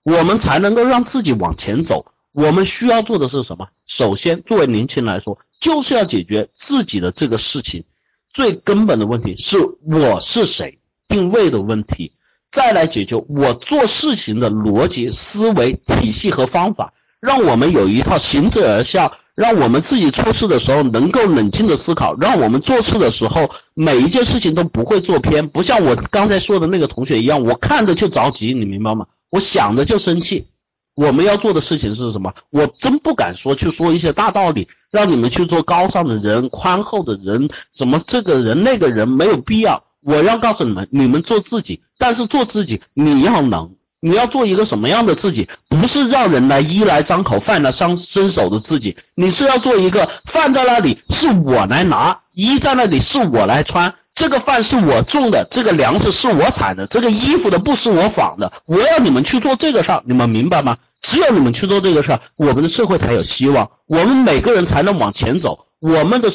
我们才能够让自己往前走。我们需要做的是什么？首先，作为年轻人来说，就是要解决自己的这个事情最根本的问题是我是谁定位的问题，再来解决我做事情的逻辑思维体系和方法。让我们有一套行之而效，让我们自己做事的时候能够冷静的思考，让我们做事的时候每一件事情都不会做偏，不像我刚才说的那个同学一样，我看着就着急，你明白吗？我想着就生气。我们要做的事情是什么？我真不敢说去说一些大道理，让你们去做高尚的人、宽厚的人，什么这个人那个人没有必要。我要告诉你们，你们做自己，但是做自己你要能。你要做一个什么样的自己？不是让人来衣来张口、饭来伸伸手的自己，你是要做一个饭在那里是我来拿，衣在那里是我来穿，这个饭是我种的，这个粮食是我产的，这个衣服的布是我纺的。我要你们去做这个事儿，你们明白吗？只有你们去做这个事儿，我们的社会才有希望，我们每个人才能往前走，我们的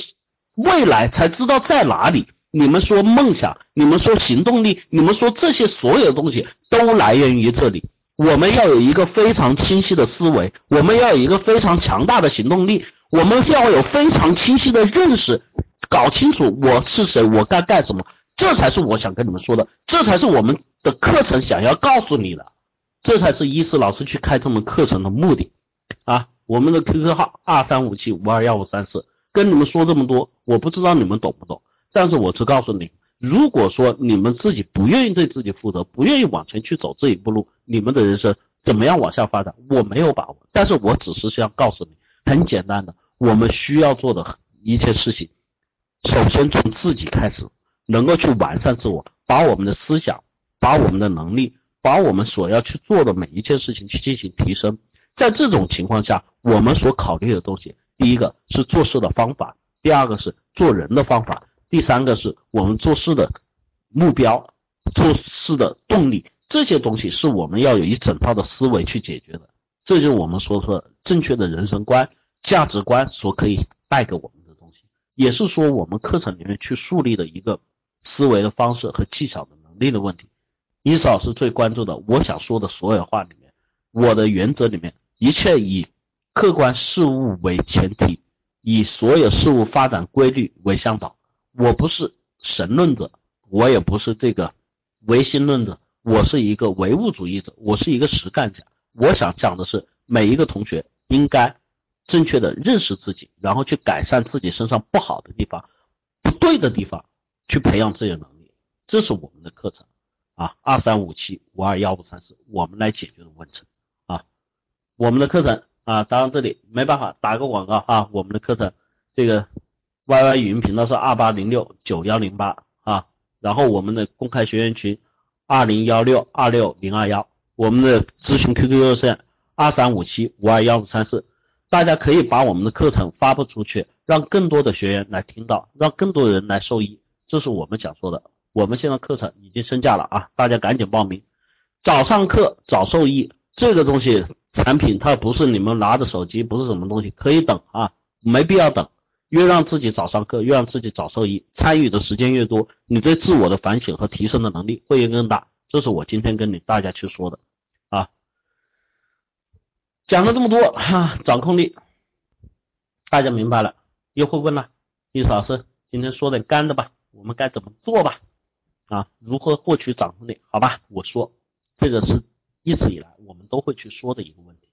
未来才知道在哪里。你们说梦想，你们说行动力，你们说这些所有的东西都来源于这里。我们要有一个非常清晰的思维，我们要有一个非常强大的行动力，我们要有非常清晰的认识，搞清楚我是谁，我该干什么，这才是我想跟你们说的，这才是我们的课程想要告诉你的，这才是伊思老师去开这门课程的目的啊！我们的 QQ 号二三五七五二幺五三四，跟你们说这么多，我不知道你们懂不懂。但是我只告诉你，如果说你们自己不愿意对自己负责，不愿意往前去走这一步路，你们的人生怎么样往下发展，我没有把握。但是我只是想告诉你，很简单的，我们需要做的一件事情，首先从自己开始，能够去完善自我，把我们的思想，把我们的能力，把我们所要去做的每一件事情去进行提升。在这种情况下，我们所考虑的东西，第一个是做事的方法，第二个是做人的方法。第三个是我们做事的目标，做事的动力，这些东西是我们要有一整套的思维去解决的。这就是我们所说说正确的人生观、价值观所可以带给我们的东西，也是说我们课程里面去树立的一个思维的方式和技巧的能力的问题。伊斯老师最关注的，我想说的所有话里面，我的原则里面，一切以客观事物为前提，以所有事物发展规律为向导。我不是神论者，我也不是这个唯心论者，我是一个唯物主义者，我是一个实干家。我想讲的是，每一个同学应该正确的认识自己，然后去改善自己身上不好的地方、不对的地方，去培养自己的能力。这是我们的课程啊，二三五七五二幺五三四，我们来解决的问题啊。我们的课程啊，当然这里没办法打个广告啊，我们的课程这个。Y Y 语音频道是二八零六九幺零八啊，然后我们的公开学员群二零幺六二六零二幺，我们的咨询 QQ 热线二三五七五二幺五三四，大家可以把我们的课程发布出去，让更多的学员来听到，让更多人来受益，这是我们想说的。我们现在课程已经升价了啊，大家赶紧报名，早上课早受益，这个东西产品它不是你们拿着手机，不是什么东西，可以等啊，没必要等。越让自己早上课，越让自己早受益，参与的时间越多，你对自我的反省和提升的能力会更大。这是我今天跟你大家去说的啊。讲了这么多哈，掌控力，大家明白了？又会问了，意思老师今天说点干的吧，我们该怎么做吧？啊，如何获取掌控力？好吧，我说这个是一直以来我们都会去说的一个问题。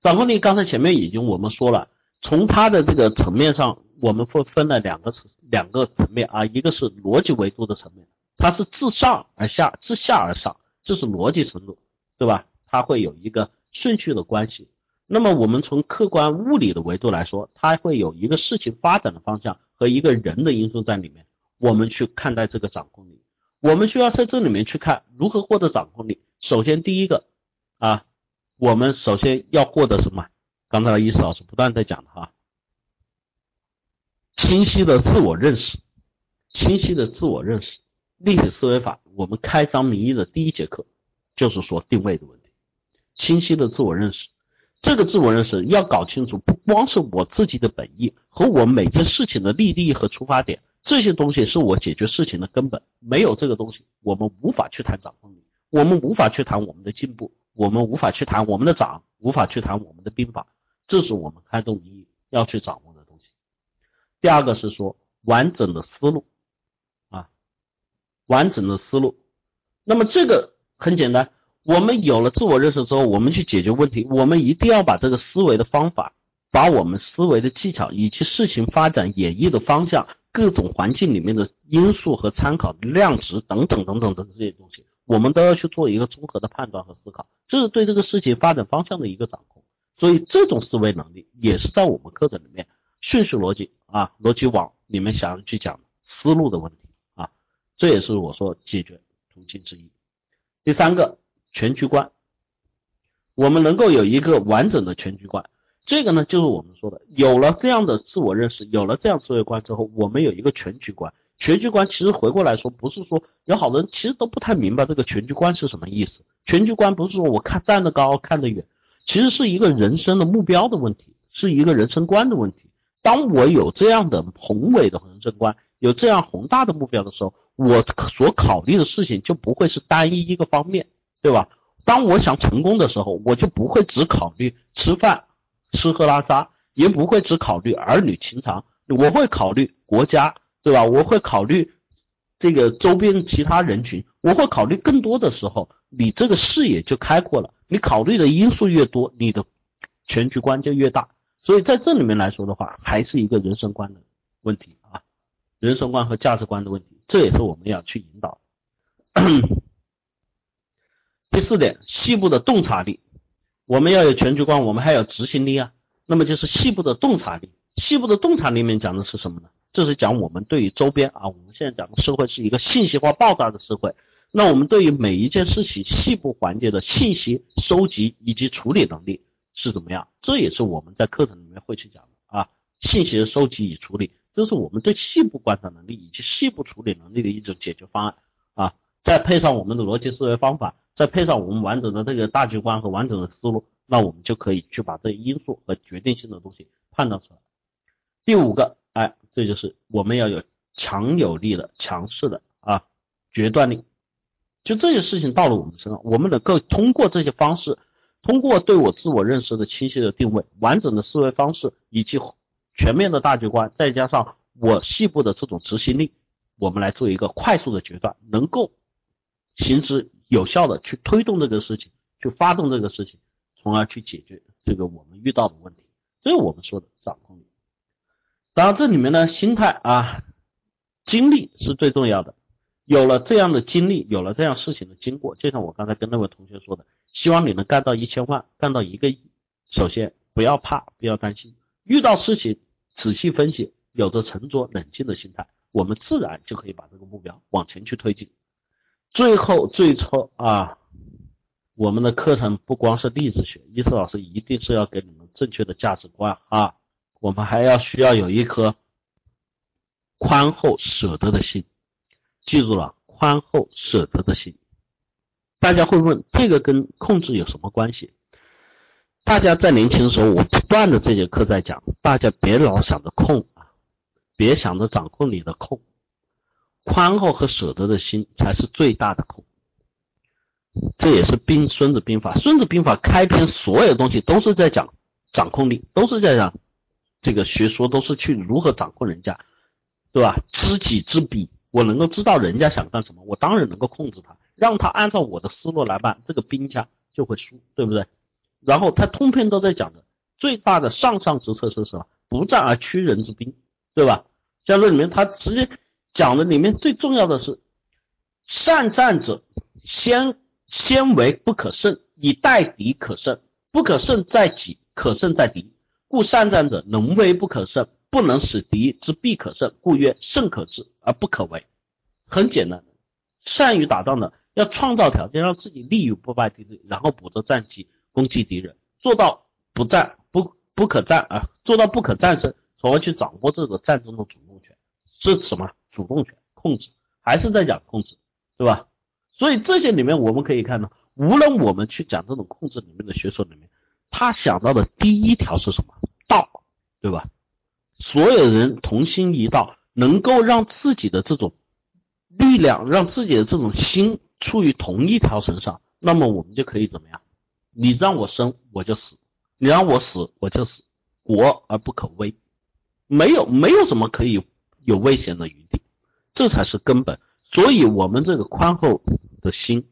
掌控力刚才前面已经我们说了。从它的这个层面上，我们会分了两个层两个层面啊，一个是逻辑维度的层面，它是自上而下，自下而上，这是逻辑程度，对吧？它会有一个顺序的关系。那么我们从客观物理的维度来说，它会有一个事情发展的方向和一个人的因素在里面。我们去看待这个掌控力，我们需要在这里面去看如何获得掌控力。首先第一个啊，我们首先要获得什么？刚才意思老师不断在讲的哈，清晰的自我认识，清晰的自我认识，立体思维法，我们开张名义的第一节课就是说定位的问题，清晰的自我认识，这个自我认识要搞清楚，不光是我自己的本意和我每件事情的利益和出发点，这些东西是我解决事情的根本，没有这个东西，我们无法去谈掌控力，我们无法去谈我们的进步，我们无法去谈我们的涨，无法去谈我们的兵法。这是我们开动名义要去掌握的东西。第二个是说完整的思路啊，完整的思路。那么这个很简单，我们有了自我认识之后，我们去解决问题，我们一定要把这个思维的方法，把我们思维的技巧以及事情发展演绎的方向，各种环境里面的因素和参考量值等等等等的这些东西，我们都要去做一个综合的判断和思考，这是对这个事情发展方向的一个掌控。所以这种思维能力也是在我们课程里面顺序逻辑啊逻辑网里面想要去讲思路的问题啊，这也是我说解决途径之一。第三个全局观，我们能够有一个完整的全局观，这个呢就是我们说的，有了这样的自我认识，有了这样思维观之后，我们有一个全局观。全局观其实回过来说，不是说有好多人其实都不太明白这个全局观是什么意思。全局观不是说我看站得高看得远。其实是一个人生的目标的问题，是一个人生观的问题。当我有这样的宏伟的人生观，有这样宏大的目标的时候，我所考虑的事情就不会是单一一个方面，对吧？当我想成功的时候，我就不会只考虑吃饭、吃喝拉撒，也不会只考虑儿女情长，我会考虑国家，对吧？我会考虑这个周边其他人群，我会考虑更多的时候，你这个视野就开阔了。你考虑的因素越多，你的全局观就越大。所以在这里面来说的话，还是一个人生观的问题啊，人生观和价值观的问题，这也是我们要去引导。第四点，细部的洞察力，我们要有全局观，我们还有执行力啊。那么就是细部的洞察力，细部的洞察力里面讲的是什么呢？这是讲我们对于周边啊，我们现在讲的社会是一个信息化爆炸的社会。那我们对于每一件事情细部环节的信息收集以及处理能力是怎么样？这也是我们在课程里面会去讲的啊。信息的收集与处理，这是我们对细部观察能力以及细部处理能力的一种解决方案啊。再配上我们的逻辑思维方法，再配上我们完整的这个大局观和完整的思路，那我们就可以去把这因素和决定性的东西判断出来。第五个，哎，这就是我们要有强有力的、强势的啊决断力。就这些事情到了我们身上，我们能够通过这些方式，通过对我自我认识的清晰的定位、完整的思维方式以及全面的大局观，再加上我细部的这种执行力，我们来做一个快速的决断，能够行之有效的去推动这个事情，去发动这个事情，从而去解决这个我们遇到的问题。这是我们说的掌控力。当然，这里面呢，心态啊，精力是最重要的。有了这样的经历，有了这样事情的经过，就像我刚才跟那位同学说的，希望你能干到一千万，干到一个亿。首先不要怕，不要担心，遇到事情仔细分析，有着沉着冷静的心态，我们自然就可以把这个目标往前去推进。最后，最初啊，我们的课程不光是励志学，伊思老师一定是要给你们正确的价值观啊，我们还要需要有一颗宽厚舍得的心。记住了，宽厚舍得的心。大家会问，这个跟控制有什么关系？大家在年轻的时候，我不断的这节课在讲，大家别老想着控啊，别想着掌控你的控，宽厚和舍得的心才是最大的控。这也是兵《孙子兵法》，《孙子兵法》开篇所有东西都是在讲掌控力，都是在讲这个学说，都是去如何掌控人家，对吧？知己知彼，我能够知道人家想干什么，我当然能够控制他，让他按照我的思路来办，这个兵家就会输，对不对？然后他通篇都在讲的最大的上上之策是什么？不战而屈人之兵，对吧？像这里面他直接讲的里面最重要的是，善战者先先为不可胜，以待敌可胜。不可胜在己，可胜在敌。故善战者能为不可胜，不能使敌之必可胜，故曰胜可制而不可为。很简单，善于打仗的要创造条件，让自己立于不败之地，然后捕捉战机。攻击敌人，做到不战不不可战啊，做到不可战胜，从而去掌握这个战争的主动权，是什么主动权控制？还是在讲控制，对吧？所以这些里面我们可以看到，无论我们去讲这种控制里面的学说里面，他想到的第一条是什么？道，对吧？所有人同心一道，能够让自己的这种力量，让自己的这种心处于同一条绳上，那么我们就可以怎么样？你让我生我就死，你让我死我就死，国而不可危，没有没有什么可以有危险的余地，这才是根本。所以，我们这个宽厚的心、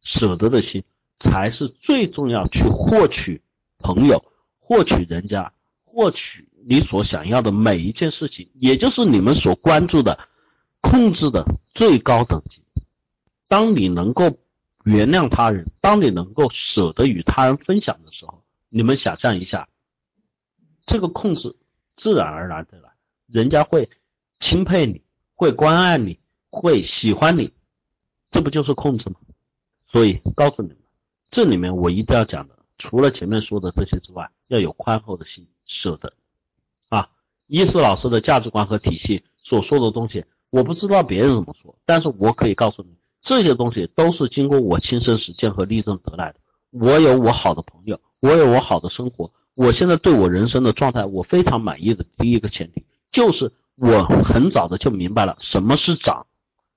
舍得的心，才是最重要去获取朋友、获取人家、获取你所想要的每一件事情，也就是你们所关注的控制的最高等级。当你能够。原谅他人，当你能够舍得与他人分享的时候，你们想象一下，这个控制自然而然的来，人家会钦佩你，会关爱你，会喜欢你，这不就是控制吗？所以告诉你们，这里面我一定要讲的，除了前面说的这些之外，要有宽厚的心，舍得啊。伊思老师的价值观和体系所说的东西，我不知道别人怎么说，但是我可以告诉你。这些东西都是经过我亲身实践和例证得来的。我有我好的朋友，我有我好的生活。我现在对我人生的状态，我非常满意的第一个前提，就是我很早的就明白了什么是长，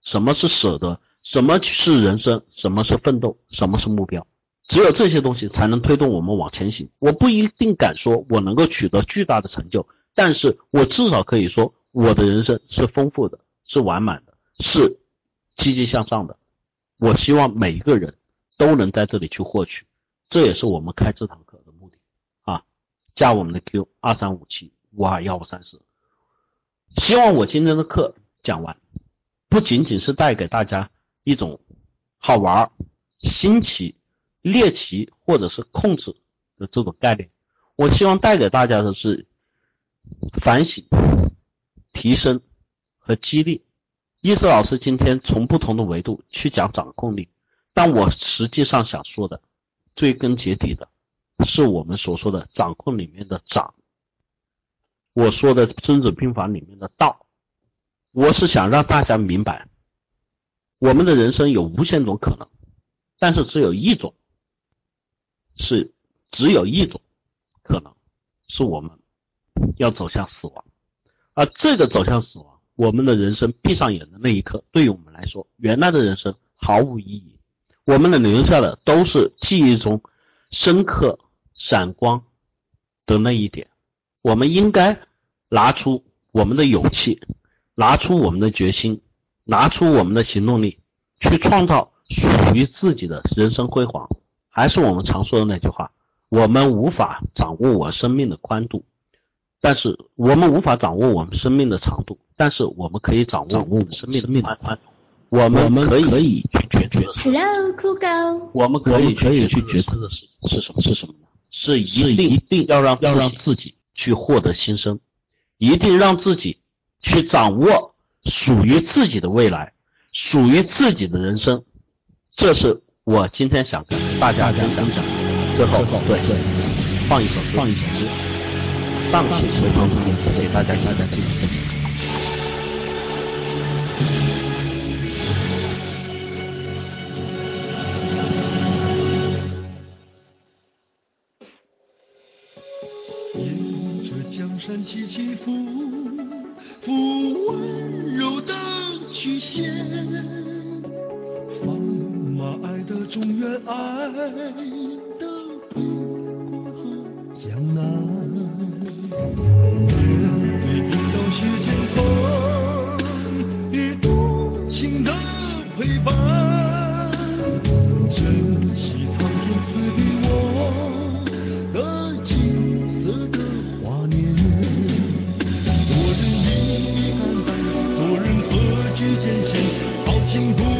什么是舍得，什么是人生，什么是奋斗，什么是目标。只有这些东西才能推动我们往前行。我不一定敢说我能够取得巨大的成就，但是我至少可以说我的人生是丰富的，是完满的，是。积极向上的，我希望每一个人都能在这里去获取，这也是我们开这堂课的目的啊！加我们的 Q 二三五七五二幺五三四，希望我今天的课讲完，不仅仅是带给大家一种好玩、新奇、猎奇或者是控制的这种概念，我希望带给大家的是反省、提升和激励。伊思老师今天从不同的维度去讲掌控力，但我实际上想说的，追根结底的，是我们所说的掌控里面的掌。我说的《孙子兵法》里面的道，我是想让大家明白，我们的人生有无限种可能，但是只有一种，是只有一种可能，是我们要走向死亡，而这个走向死亡。我们的人生闭上眼的那一刻，对于我们来说，原来的人生毫无意义。我们能留下的都是记忆中深刻、闪光的那一点。我们应该拿出我们的勇气，拿出我们的决心，拿出我们的行动力，去创造属于自己的人生辉煌。还是我们常说的那句话：我们无法掌握我生命的宽度，但是我们无法掌握我们生命的长度。但是我们可以掌握我们生命的宽度，我们可以可以去决策。Hello，酷狗。我们可以可以去决策的是是什么？是什么呢？是一定一定要让要让自己去获得新生，一定让自己去掌握属于自己的未来，属于自己的人生。这是我今天想跟大家分享的。最后，对对，放一首放一首歌，荡气回肠中给大家大家进行分享。江山起起伏，伏温柔的曲线，放把爱的中原爱的北国江南面对冰刀雪剑风雨多情的陪伴珍惜苍天赐给我的金色的华年做人一地肝胆做人何惧艰险豪情不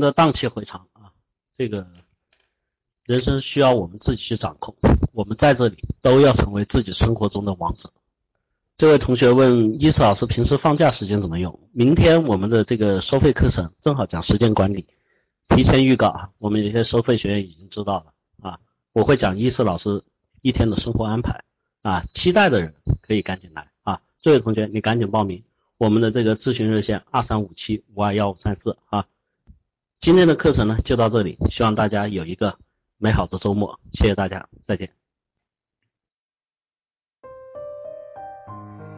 的荡气回肠啊！这个人生需要我们自己去掌控，我们在这里都要成为自己生活中的王者。这位同学问伊斯老师平时放假时间怎么用？明天我们的这个收费课程正好讲时间管理，提前预告啊，我们有些收费学员已经知道了啊，我会讲伊斯老师一天的生活安排啊，期待的人可以赶紧来啊，这位同学你赶紧报名。我们的这个咨询热线二三五七五二幺五三四啊。今天的课程呢就到这里，希望大家有一个美好的周末，谢谢大家，再见。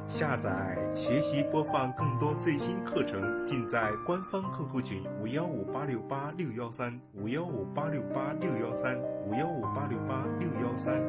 下载、学习、播放更多最新课程，尽在官方 QQ 群五幺五八六八六幺三五幺五八六八六幺三五幺五八六八六幺三。